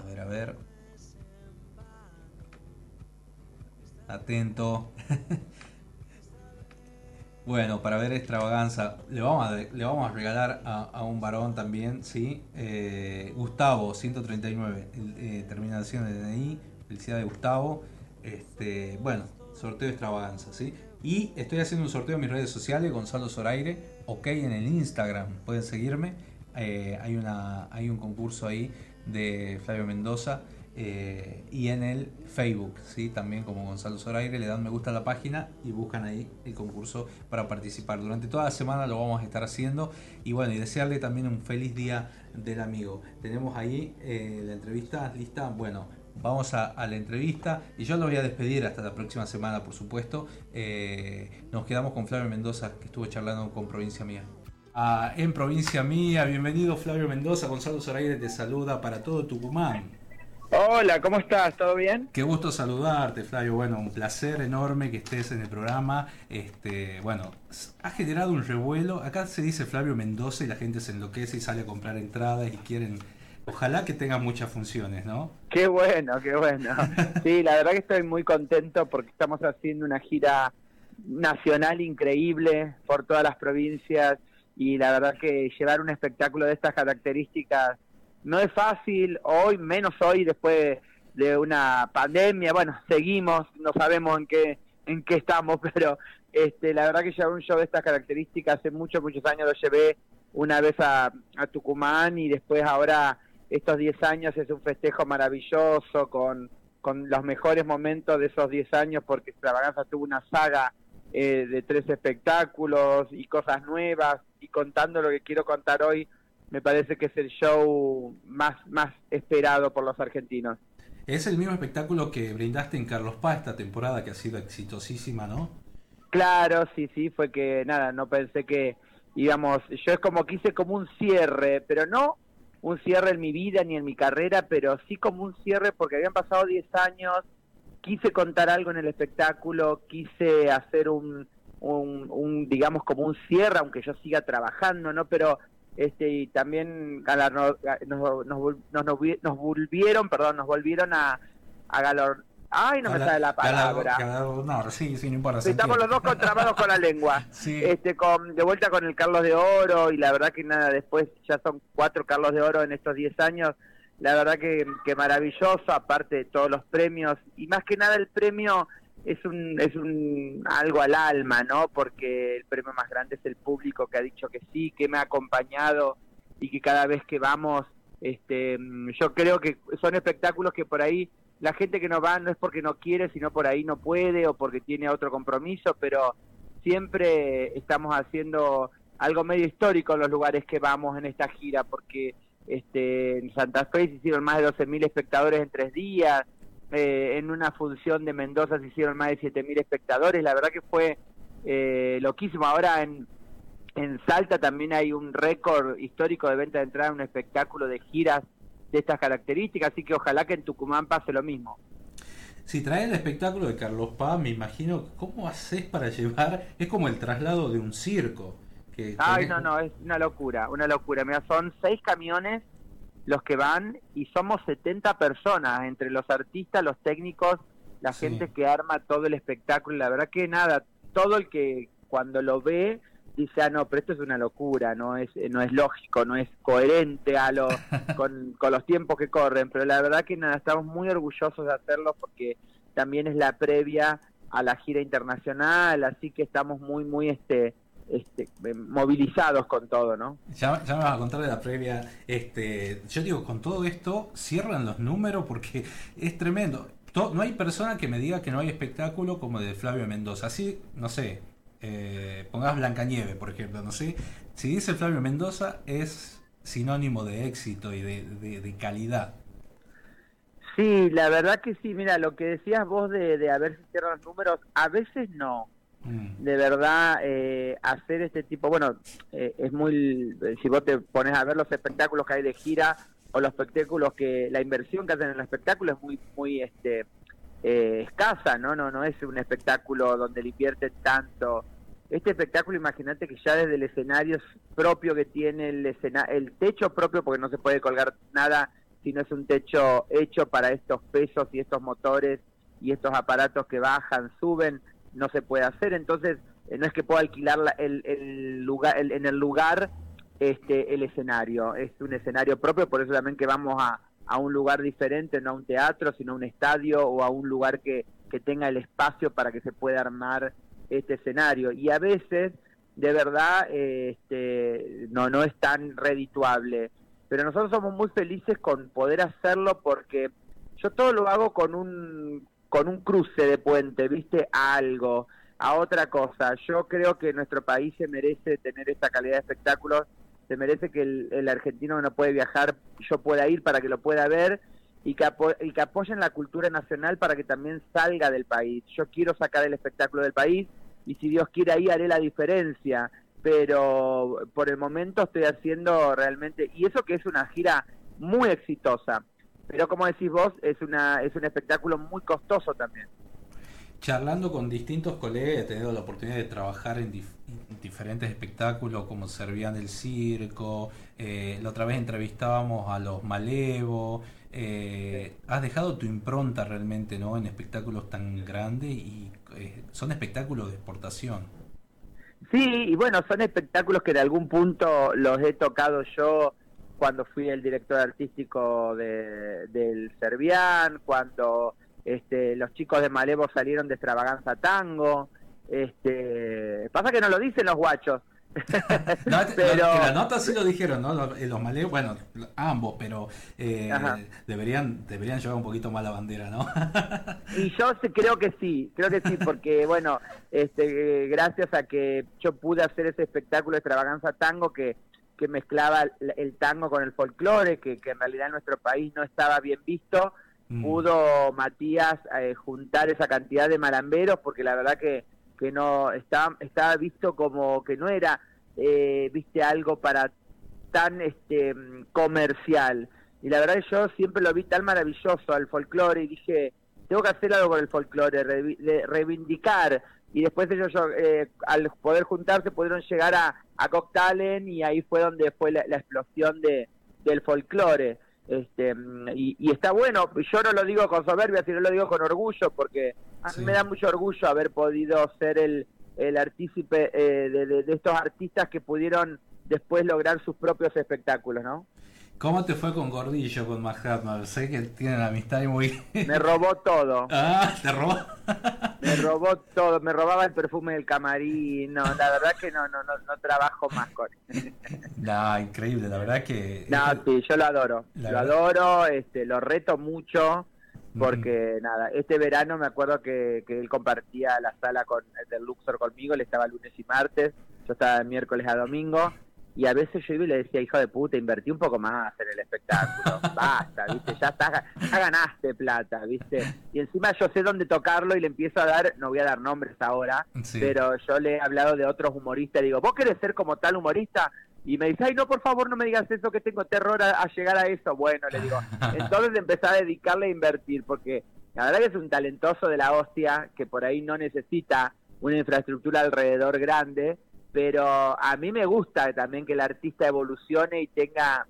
A ver, a ver. Atento. <laughs> bueno, para ver extravaganza, le vamos a, le vamos a regalar a, un varón también, ¿sí? Eh, Gustavo, 139, el, eh, terminación de DNI. Felicidades, Gustavo. Este, bueno, sorteo de extravaganza, ¿sí? Y estoy haciendo un sorteo en mis redes sociales, Gonzalo Zoraire, ok en el Instagram, pueden seguirme. Eh, hay, una, hay un concurso ahí de Flavio Mendoza eh, y en el Facebook, ¿sí? también como Gonzalo Zoraire, le dan me gusta a la página y buscan ahí el concurso para participar. Durante toda la semana lo vamos a estar haciendo y bueno, y desearle también un feliz día del amigo. Tenemos ahí eh, la entrevista lista, bueno, vamos a, la entrevista y yo lo voy a despedir hasta la próxima semana, por supuesto. Eh, nos quedamos con Flavio Mendoza, que estuvo charlando con Provincia Mía. En Provincia Mía, bienvenido Flavio Mendoza, Gonzalo Zoraire te saluda para todo Tucumán. Hola, ¿cómo estás? ¿Todo bien? Qué gusto saludarte, Flavio. Bueno, un placer enorme que estés en el programa. Este, bueno, ha generado un revuelo. Acá se dice Flavio Mendoza y la gente se enloquece y sale a comprar entradas y quieren. Ojalá que tenga muchas funciones, ¿no? Qué bueno, qué bueno. <laughs> Sí, la verdad que estoy muy contento porque estamos haciendo una gira nacional increíble por todas las provincias y la verdad que llevar un espectáculo de estas características no es fácil, hoy, menos hoy, después de una pandemia, bueno, seguimos, no sabemos en qué, en qué estamos, <laughs> pero este, la verdad que llevar un show de estas características, hace muchos, muchos años lo llevé una vez a, Tucumán y después ahora estos 10 años es un festejo maravilloso con, con los mejores momentos de esos 10 años porque Extravaganza tuvo una saga eh, de tres espectáculos y cosas nuevas y contando lo que quiero contar hoy me parece que es el show más, más esperado por los argentinos. Es el mismo espectáculo que brindaste en Carlos Paz esta temporada que ha sido exitosísima, ¿no? Claro, sí, sí, fue que nada, no pensé que íbamos, yo es como quise como un cierre, pero no un cierre en mi vida ni en mi carrera, pero sí como un cierre porque habían pasado 10 años, quise contar algo en el espectáculo, quise hacer un, un, un digamos como un cierre, aunque yo siga trabajando, ¿no? Pero este y también nos, nos, nos, nos, volvieron, perdón, nos volvieron a, a galor, Ay, no me sale la palabra. no, sí, sí, no importa. Estamos los dos contrabados con la lengua. <laughs> Este, con, de vuelta con el Carlos de Oro y la verdad que nada, después ya son cuatro Carlos de Oro en estos diez años. La verdad que, que maravilloso, aparte de todos los premios y más que nada el premio es un es un algo al alma, ¿no? Porque el premio más grande es el público que ha dicho que sí, que me ha acompañado y que cada vez que vamos, este, yo creo que son espectáculos que por ahí la gente que no va no es porque no quiere, sino por ahí no puede o porque tiene otro compromiso, pero siempre estamos haciendo algo medio histórico en los lugares que vamos en esta gira, porque este, en Santa Fe se hicieron más de 12.000 espectadores en tres días, eh, en una función de Mendoza se hicieron más de 7.000 espectadores, la verdad que fue eh, loquísimo. Ahora en, en Salta también hay un récord histórico de venta de entrada en un espectáculo de giras de estas características, así que ojalá que en Tucumán pase lo mismo. Si trae el espectáculo de Carlos Paz, me imagino, ¿cómo haces para llevar? Es como el traslado de un circo. Que Ay, no, no, es una locura, una locura. Mira, son seis camiones los que van y somos 70 personas, entre los artistas, los técnicos, la gente que arma todo el espectáculo. La verdad que nada, todo el que cuando lo ve dice, ah, no, pero esto es una locura, no es, no es lógico, no es coherente a lo, <laughs> con, con los tiempos que corren. Pero la verdad que nada, estamos muy orgullosos de hacerlo porque también es la previa a la gira internacional, así que estamos muy, muy este este, eh, movilizados con todo, ¿no? Ya, ya, me vas a contar de la previa. Este, yo digo, con todo esto cierran los números porque es tremendo. no hay persona que me diga que no hay espectáculo como de Flavio Mendoza. Así, no sé, eh, pongas Blancanieve, por ejemplo, no sé. Si dice Flavio Mendoza es sinónimo de éxito y de, de, calidad. Sí, la verdad que sí. Mira, lo que decías vos de, de a ver si cierran los números, a veces no Mm. de verdad eh, hacer este tipo, bueno, eh, es muy, si vos te pones a ver los espectáculos que hay de gira o los espectáculos que, la inversión que hacen en el espectáculo es muy, muy este eh, escasa, ¿no? No, no es un espectáculo donde le invierten tanto. Este espectáculo, imagínate que ya desde el escenario propio que tiene el escena, el techo propio, porque no se puede colgar nada, sino es un techo hecho para estos pesos y estos motores y estos aparatos que bajan, suben no se puede hacer, entonces eh, no es que pueda alquilar el, el, lugar en el lugar este el escenario, es un escenario propio, por eso también que vamos a, a un lugar diferente, no a un teatro, sino a un estadio o a un lugar que, que tenga el espacio para que se pueda armar este escenario. Y a veces, de verdad, este, no, no es tan redituable. Pero nosotros somos muy felices con poder hacerlo porque yo todo lo hago con un, con un cruce de puente, ¿viste? A algo, a otra cosa. Yo creo que nuestro país se merece tener esta calidad de espectáculos, se merece que el, argentino que no puede viajar, yo pueda ir para que lo pueda ver y que, y que apoyen la cultura nacional para que también salga del país. Yo quiero sacar el espectáculo del país y si Dios quiere ahí haré la diferencia, pero por el momento estoy haciendo realmente, y eso que es una gira muy exitosa, pero como decís vos, es, una, es un espectáculo muy costoso también. Charlando con distintos colegas, he tenido la oportunidad de trabajar en, dif- en diferentes espectáculos como Servían del Circo, eh, la otra vez entrevistábamos a los Malevo, eh, has dejado tu impronta realmente ¿no? en espectáculos tan grandes y eh, son espectáculos de exportación. Sí, y bueno, son espectáculos que en algún punto los he tocado yo cuando fui el director artístico de, del Servián, cuando este, los chicos de Malevo salieron de Extravaganza Tango. Este, pasa que no lo dicen los guachos. <laughs> No, Pero- en la nota sí lo dijeron, ¿no? Los, eh, los Malevo, bueno, ambos, pero eh, deberían, deberían llevar un poquito más la bandera, ¿no? <laughs> Y yo creo que sí, creo que sí, porque <laughs> bueno, este, gracias a que yo pude hacer ese espectáculo de extravaganza tango que, que mezclaba el, el tango con el folclore, que, que en realidad en nuestro país no estaba bien visto, pudo Matías eh, juntar esa cantidad de malamberos, porque la verdad que, que no estaba, estaba visto como que no era, eh, viste, algo para tan este mm, comercial. Y la verdad que yo siempre lo vi tan maravilloso al folclore y dije, tengo que hacer algo con el folclore, de- reivindicar. Y después ellos, eh, al poder juntarse, pudieron llegar a, a Coctalen y ahí fue donde fue la, la explosión de, del folclore. Este, y, y está bueno, yo no lo digo con soberbia, sino lo digo con orgullo, porque a mí me da mucho orgullo haber podido ser el, el artícipe eh, de, de- de estos artistas que pudieron después lograr sus propios espectáculos, ¿no? ¿Cómo te fue con Gordillo, con Mahatma? Sé que tienen amistad y muy... Me robó todo. Ah, ¿te robó? Me robó todo, me robaba el perfume del camarín, no, la verdad que no, no, no, no trabajo más con él. No, increíble, la verdad que... No, sí, yo lo adoro, La lo verdad- adoro, este, lo reto mucho, porque nada, este verano me acuerdo que, que él compartía la sala con del Luxor conmigo, él estaba lunes y martes, yo estaba de miércoles a domingo, y a veces yo iba y le decía, hijo de puta, invertí un poco más en el espectáculo, <laughs> basta, viste, ya, está, ya ganaste plata, viste, y encima yo sé dónde tocarlo y le empiezo a dar, no voy a dar nombres ahora, Sí. pero yo le he hablado de otros humoristas, digo, ¿vos querés ser como tal humorista? Y me dice, ay, no, por favor, no me digas eso, que tengo terror a, a llegar a eso. Bueno, le digo, <laughs> entonces empecé a dedicarle a invertir, porque la verdad que es un talentoso de la hostia, que por ahí no necesita una infraestructura alrededor grande, pero a mí me gusta también que el artista evolucione y tenga,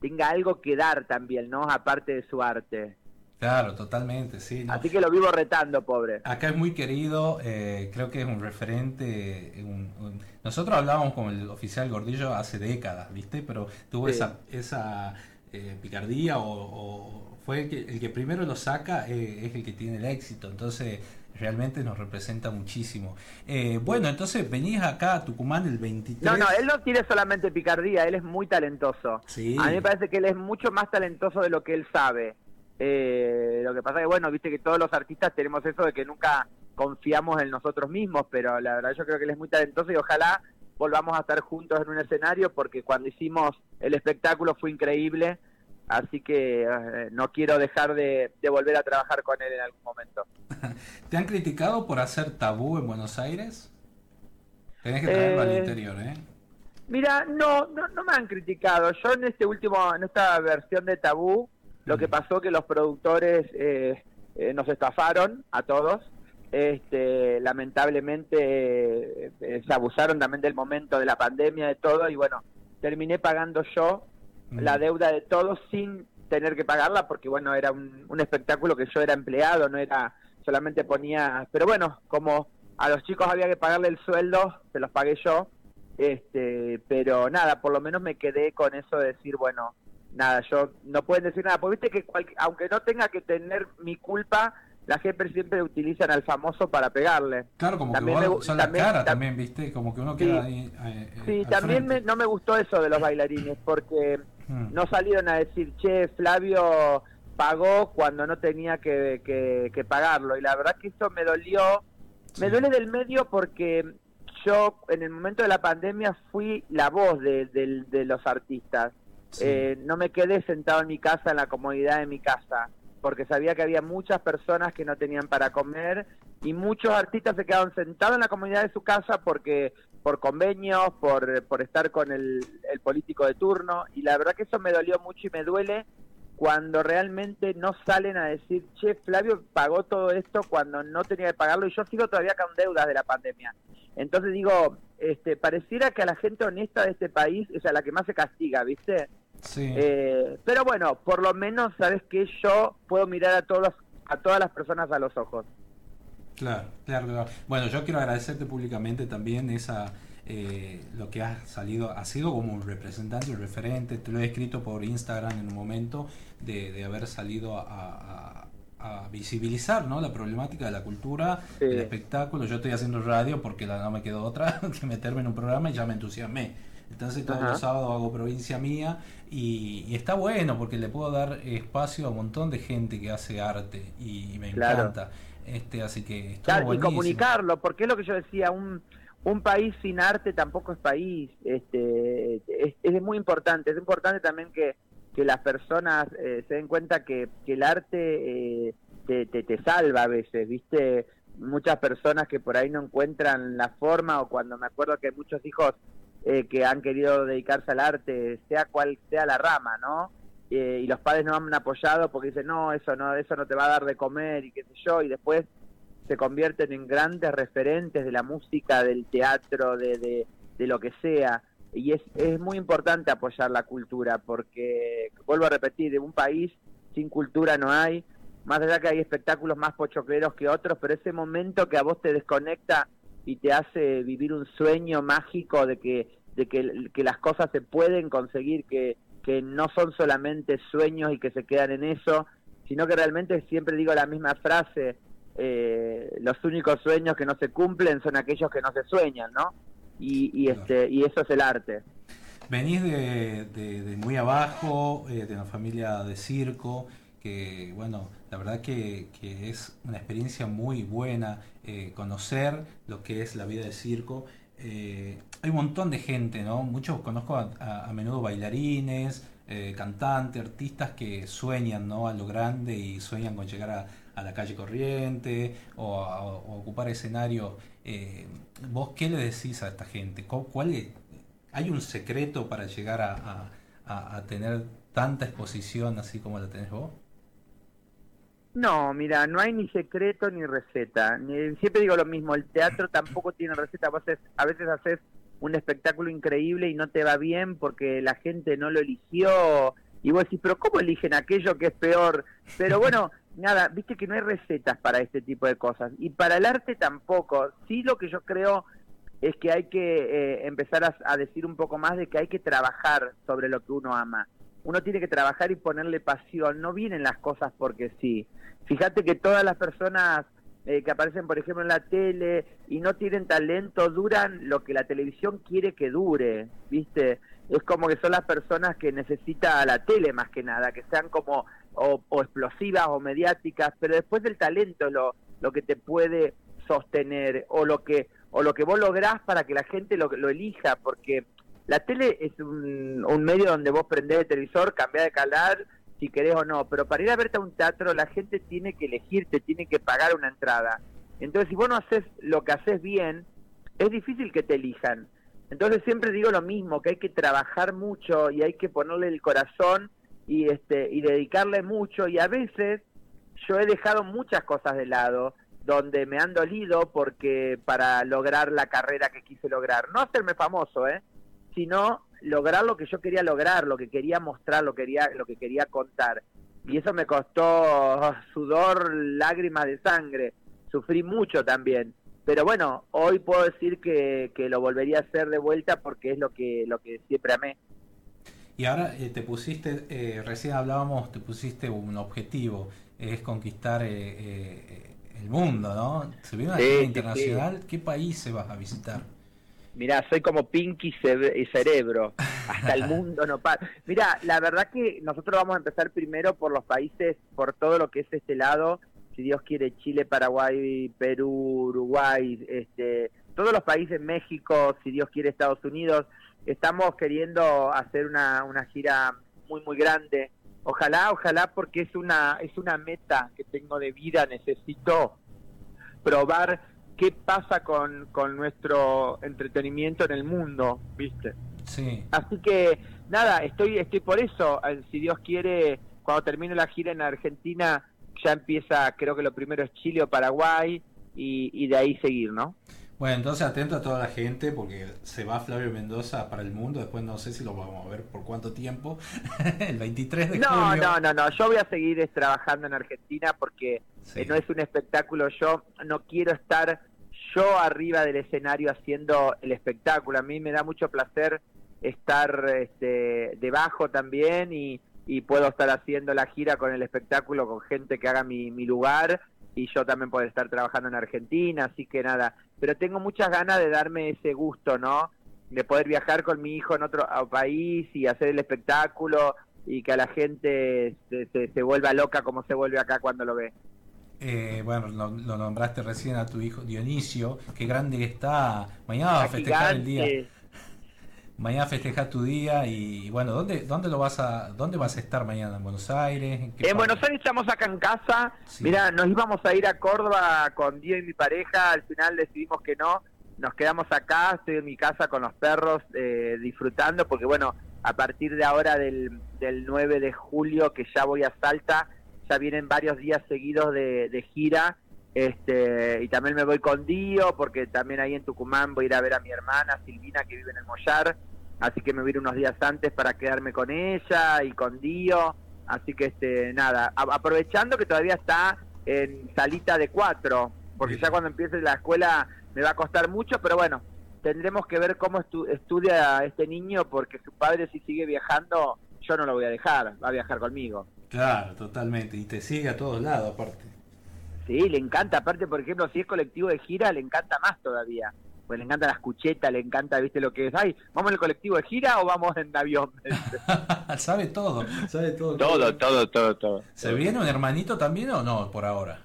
tenga algo que dar también, ¿no? Aparte de su arte. Claro, totalmente, sí. no. Así que lo vivo retando, pobre. Acá es muy querido, eh, creo que es un referente. un- un- Nosotros hablábamos con el oficial Gordillo hace décadas, ¿viste? Pero tuvo Sí. esa, esa eh, picardía o, o fue el que, el que primero lo saca, eh, es el que tiene el éxito. Entonces, realmente nos representa muchísimo. Eh, bueno, entonces venís acá a Tucumán el 23. No, no, él no tiene solamente picardía, él es muy talentoso. Sí. A mí me parece que él es mucho más talentoso de lo que él sabe. Eh, lo que pasa es que, bueno, viste que todos los artistas tenemos eso de que nunca confiamos en nosotros mismos, pero la verdad yo creo que él es muy talentoso y ojalá volvamos a estar juntos en un escenario porque cuando hicimos el espectáculo fue increíble, así que eh, no quiero dejar de, de volver a trabajar con él en algún momento. <laughs> ¿Te han criticado por hacer tabú en Buenos Aires? Tenés que traerlo al Eh, interior, ¿eh? Mira, no, no, no me han criticado. Yo en este último, en esta versión de Tabú, lo que pasó que los productores eh, eh, nos estafaron a todos. Este, lamentablemente se abusaron también del momento de la pandemia de todo y bueno, terminé pagando yo la deuda de todos sin tener que pagarla porque bueno, era un, un espectáculo que yo era empleado, no era solamente ponía, pero bueno, como a los chicos había que pagarle el sueldo, se los pagué yo este pero nada por lo menos me quedé con eso de decir bueno nada yo no pueden decir nada porque viste que cual- aunque no tenga que tener mi culpa la gente siempre utilizan al famoso para pegarle Claro, como También que me vos son la también- cara tam- también, ¿viste? Como que uno Sí. queda ahí. eh, eh, Sí, al también me- no me gustó eso de los bailarines, porque Mm. no salieron a decir, che, Flavio pagó cuando no tenía que, que- que pagarlo. Y la verdad que eso me dolió. Me duele del medio porque yo en el momento de la pandemia fui la voz de, del- de los artistas. Eh, no me quedé sentado en mi casa, en la comodidad de mi casa, porque sabía que había muchas personas que no tenían para comer y muchos artistas se quedaron sentados en la comodidad de su casa porque por convenios, por, por estar con el, el político de turno y la verdad que eso me dolió mucho y me duele cuando realmente no salen a decir, che, Flavio pagó todo esto cuando no tenía que pagarlo y yo sigo todavía con deudas de la pandemia. Entonces digo, este, pareciera que a la gente honesta de este país es a la que más se castiga, ¿viste? Sí. Eh, pero bueno, por lo menos sabes que yo puedo mirar a todos a todas las personas a los ojos. Claro, claro, claro. Bueno, yo quiero agradecerte públicamente también esa eh, lo que has salido, ha sido como un representante, un referente, te lo he escrito por Instagram en un momento de, de haber salido a, a, a visibilizar ¿no? la problemática de la cultura, Sí. el espectáculo. Yo estoy haciendo radio porque la, no me quedó otra <laughs> que meterme en un programa y ya me entusiasmé. Entonces todos Ajá. los sábados hago provincia mía y, y está bueno porque le puedo dar espacio a un montón de gente que hace arte y me Claro. encanta. Este, así que Claro, y comunicarlo, porque es lo que yo decía, un, un país sin arte tampoco es país. Este, es, es muy importante, es importante también que, que las personas eh, se den cuenta que, que el arte eh, te, te, te salva a veces, ¿viste? Muchas personas que por ahí no encuentran la forma o cuando me acuerdo que hay muchos hijos eh, que han querido dedicarse al arte, sea cual sea la rama, ¿no? Eh, y los padres no han apoyado porque dicen, no, eso no, eso no te va a dar de comer y qué sé yo, y después se convierten en grandes referentes de la música, del teatro, de, de, de lo que sea. Y es, es muy importante apoyar la cultura, porque, vuelvo a repetir, en un país sin cultura no hay, más allá que hay espectáculos más pochocleros que otros, pero ese momento que a vos te desconecta y te hace vivir un sueño mágico de que, de que, que las cosas se pueden conseguir, que, que no son solamente sueños y que se quedan en eso, sino que realmente siempre digo la misma frase, eh, los únicos sueños que no se cumplen son aquellos que no se sueñan, ¿no? Y, y este y eso es el arte. Venís de, de- de muy abajo, eh, de una familia de circo, que bueno, la verdad que, que es una experiencia muy buena eh, conocer lo que es la vida de circo. Eh, hay un montón de gente, ¿no? Muchos conozco a, menudo bailarines, eh, cantantes, artistas que sueñan, ¿no? A lo grande y sueñan con llegar a, la calle corriente o ocupar escenarios. Eh, ¿Vos qué le decís a esta gente? ¿Cu- ¿Cuál es- ¿Hay un secreto para llegar a tener tanta exposición así como la tenés vos? No, mira, no hay ni secreto ni receta. Siempre digo lo mismo, el teatro tampoco tiene receta. Vos haces- a veces haces un espectáculo increíble y no te va bien porque la gente no lo eligió. Y vos decís, pero ¿cómo eligen aquello que es peor? Pero bueno, <laughs> nada, viste que no hay recetas para este tipo de cosas. Y para el arte tampoco. Sí lo que yo creo es que hay que eh, empezar a, a decir un poco más de que hay que trabajar sobre lo que uno ama. Uno tiene que trabajar y ponerle pasión. No vienen las cosas porque sí. Fíjate que todas las personas eh, que aparecen, por ejemplo, en la tele y no tienen talento duran lo que la televisión quiere que dure, ¿viste? Es como que son las personas que necesita la tele más que nada, que sean como o, explosivas o mediáticas, pero después del talento lo, lo que te puede sostener o lo que o lo que vos lográs para que la gente lo, lo elija, porque la tele es un, un medio donde vos prendés el televisor, cambiás de canal si querés o no, pero para ir a verte a un teatro la gente tiene que elegirte, tiene que pagar una entrada. Entonces, si vos no haces lo que haces bien, es difícil que te elijan. Entonces siempre digo lo mismo, que hay que trabajar mucho y hay que ponerle el corazón y este y dedicarle mucho y a veces yo he dejado muchas cosas de lado donde me han dolido porque para lograr la carrera que quise lograr, no hacerme famoso, ¿eh? sino lograr lo que yo quería lograr, lo que quería mostrar, lo que quería lo que quería contar. Y eso me costó sudor, lágrimas de sangre. Sufrí mucho también. Pero bueno, hoy puedo decir que, que lo volvería a hacer de vuelta porque es lo que lo que siempre amé. Y ahora eh, te pusiste, eh, recién hablábamos, te pusiste un objetivo, es conquistar eh, eh, el mundo, ¿no? Se viene una Sí, internacional, ¿qué países vas a visitar? Mirá, soy como Pinky y Cerebro. Hasta el <laughs> mundo no. Mirá, la verdad que nosotros vamos a empezar primero por los países, por todo lo que es este lado. Si Dios quiere, Chile, Paraguay, Perú, Uruguay, este, todos los países, México, si Dios quiere, Estados Unidos. Estamos queriendo hacer una, una gira muy, muy grande. Ojalá, ojalá, porque es una, es una meta que tengo de vida. Necesito probar qué pasa con, con nuestro entretenimiento en el mundo, ¿viste? Sí. Así que nada, estoy estoy por eso, eh, si Dios quiere, cuando termine la gira en Argentina, ya empieza, creo que lo primero es Chile o Paraguay, y, y de ahí seguir, ¿no? Bueno, entonces atento a toda la gente porque se va Flavio Mendoza para el mundo. Después no sé si lo vamos a ver por cuánto tiempo. <laughs> el 23 de No, julio. no, no, no. Yo voy a seguir eh, trabajando en Argentina porque eh, no es un espectáculo. Yo no quiero estar yo arriba del escenario haciendo el espectáculo. A mí me da mucho placer estar este, debajo también y, y puedo estar haciendo la gira con el espectáculo con gente que haga mi, mi lugar y yo también poder estar trabajando en Argentina, así que nada, pero tengo muchas ganas de darme ese gusto, ¿no? De poder viajar con mi hijo en otro país y hacer el espectáculo y que a la gente se, se- se vuelva loca como se vuelve acá cuando lo ve. Eh, bueno, lo, lo nombraste recién a tu hijo Dionisio. Qué grande que está. Mañana va a festejar el día. Mañana festeja tu día y bueno, ¿dónde, dónde lo vas a, dónde vas a estar mañana? ¿En Buenos Aires? ¿En En? Buenos Aires estamos acá en casa. Mira, nos íbamos a ir a Córdoba con Dio y mi pareja. Al final decidimos que no. Nos quedamos acá. Estoy en mi casa con los perros eh, disfrutando porque, bueno, a partir de ahora del, del 9 de julio, que ya voy a Salta, ya vienen varios días seguidos de, de gira. Este, y también me voy con Dio porque también ahí en Tucumán voy a ir a ver a mi hermana Silvina que vive en el Mollar. Así que me ir unos días antes para quedarme con ella y con Dio. Así que este nada, a- aprovechando que todavía está en salita de cuatro, porque ya cuando empiece la escuela me va a costar mucho, pero bueno, tendremos que ver cómo estu- estudia este niño, porque su padre si sigue viajando, yo no lo voy a dejar, va a viajar conmigo. Claro, totalmente. Y te sigue a todos lados, aparte. Sí, le encanta, aparte por ejemplo, si es colectivo de gira, le encanta más todavía. Pues le encanta las cuchetas, le encanta, viste lo que es. Ay, ¿vamos en el colectivo de gira o vamos en avión? <laughs> <laughs> sabe todo, sabe todo. Todo, todo, todo, todo. ¿Se viene un hermanito también o no por ahora?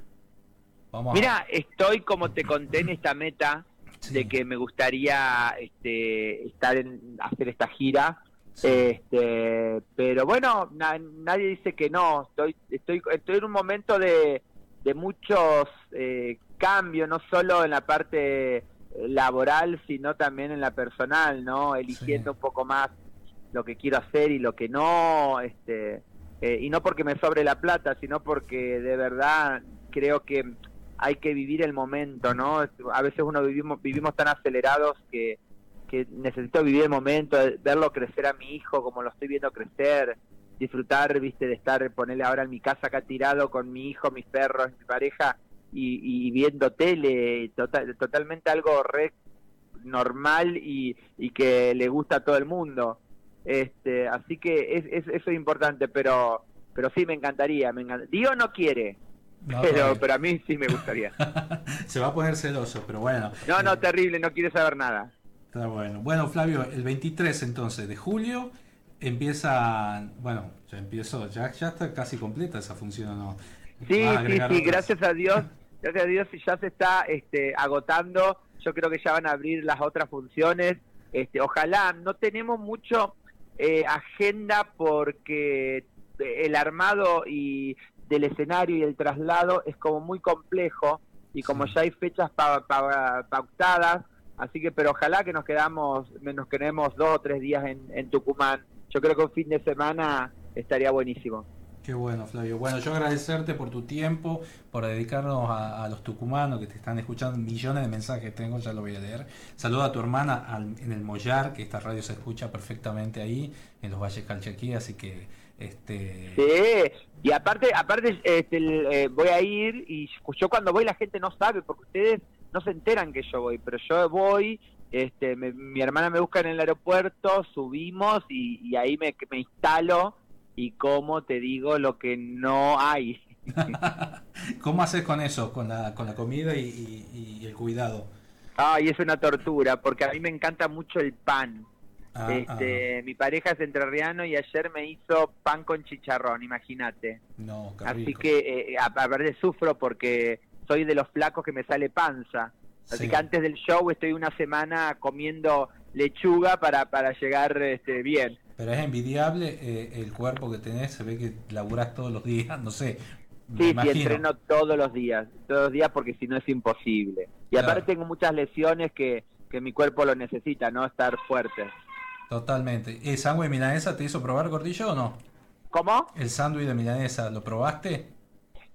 Vamos a- Mira, estoy como te conté en esta meta de que me gustaría este, estar en hacer esta gira. Este, pero bueno, na- nadie dice que no. Estoy, estoy, estoy en un momento de, de muchos eh, cambios, no solo en la parte laboral, sino también en la personal, ¿no? Eligiendo un poco más lo que quiero hacer y lo que no, este, eh, y no porque me sobre la plata, sino porque de verdad creo que hay que vivir el momento, ¿no? A veces uno vivimos vivimos tan acelerados que, que necesito vivir el momento, verlo crecer a mi hijo como lo estoy viendo crecer, disfrutar, viste, de estar, ponerle ahora en mi casa acá tirado con mi hijo, mis perros, mi pareja y, y viendo tele, total, totalmente algo re normal y, y que le gusta a todo el mundo. Este, así que es, es- eso es importante, pero pero sí me encantaría. Me encanta- Dio no quiere, No, pero, pero a mí sí me gustaría. <laughs> Se va a poner celoso, pero bueno. No, no, terrible, no quiere saber nada. Está bueno. Bueno, Flavio, el 23 entonces de julio empieza, bueno, ya empiezo, ya, ya está casi completa esa función, ¿o ¿no? Sí, ¿Vas a sí, sí, otras? gracias a Dios, gracias a Dios ya se está este, agotando. Yo creo que ya van a abrir las otras funciones. Este, ojalá, no tenemos mucho eh, agenda porque el armado y del escenario y el traslado es como muy complejo y como ya hay fechas pa- pa- pautadas, así que pero ojalá que nos quedamos, nos quedemos dos o tres días en, en Tucumán. Yo creo que un fin de semana estaría buenísimo. Qué bueno, Flavio. Bueno, yo agradecerte por tu tiempo, por dedicarnos a, los tucumanos que te están escuchando. Millones de mensajes tengo, ya lo voy a leer. Saluda a tu hermana al- en el Mollar, que esta radio se escucha perfectamente ahí, en los Valles Calchaquí, así que este Sí, y aparte, aparte este, eh, voy a ir y yo cuando voy la gente no sabe porque ustedes no se enteran que yo voy, pero yo voy, este, me- mi hermana me busca en el aeropuerto, subimos y, y ahí me, me instalo y como te digo lo que no hay. <laughs> ¿Cómo haces con eso, con la, con la comida y, y- y el cuidado? Ay, es una tortura porque a mí me encanta mucho el pan. Ah, este, Mi pareja es entrerriano y ayer me hizo pan con chicharrón, imagínate. No, qué Así rico. que eh, a, a ver, sufro porque soy de los flacos que me sale panza. Así Sí. que antes del show estoy una semana comiendo lechuga para, para llegar este, bien. Pero es envidiable eh, el cuerpo que tenés, se ve que laburás todos los días, <laughs> no sé. Sí, sí, entreno todos los días, todos los días porque si no es imposible. Y Claro. aparte tengo muchas lesiones que, que mi cuerpo lo necesita, ¿no? Estar fuerte. Totalmente. ¿El sándwich milanesa te hizo probar gordillo o no? ¿Cómo? El sándwich de milanesa, ¿lo probaste?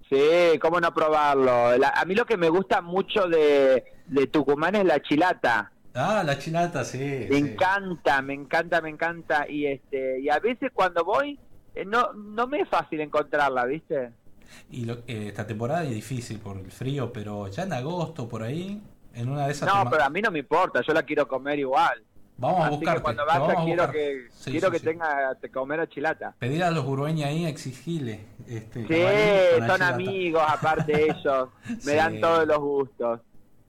Sí, cómo no probarlo. La- a mí lo que me gusta mucho de, de Tucumán es la chilata. Ah, la chilata, sí. Me sí. encanta, me encanta, me encanta. Y este y a veces cuando voy, eh, no, no me es fácil encontrarla, ¿viste? Y lo- eh, esta temporada es difícil por el frío, pero ya en agosto, por ahí, en una de esas... No, pero a mí no me importa, yo la quiero comer igual. Vamos a que cuando vaya quiero buscar. que Sí, quiero sí, que sí. tenga te comer a chilata. Pedir a los urugueños ahí, exigirle. Este, Sí, son amigos, aparte <laughs> ellos, me dan todos los gustos.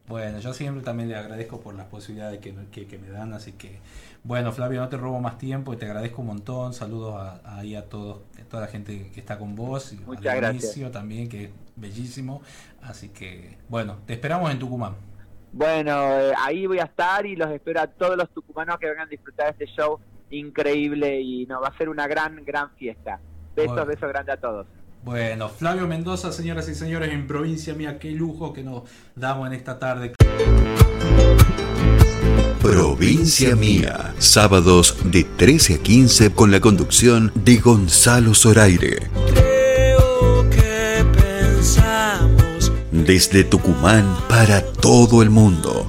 Bueno, yo siempre también le agradezco por las posibilidades que, que, que me dan, así que bueno, Flavio, no te robo más tiempo y te agradezco un montón. Saludos a- ahí a todos, a toda la gente que está con vos y Muchas a gracias. Dionisio también, que es bellísimo. Así que bueno, te esperamos en Tucumán. Bueno, eh, ahí voy a estar y los espero a todos los tucumanos que vengan a disfrutar de este show increíble y nos va a ser una gran, gran fiesta. Besos, Bueno. besos grandes a todos. Bueno, Flavio Mendoza, señoras y señores, en provincia mía, qué lujo que nos damos en esta tarde. Provincia Mía, sábados de 13 a 15 con la conducción de Gonzalo Zoraire. que pensamos Desde Tucumán para todo el mundo.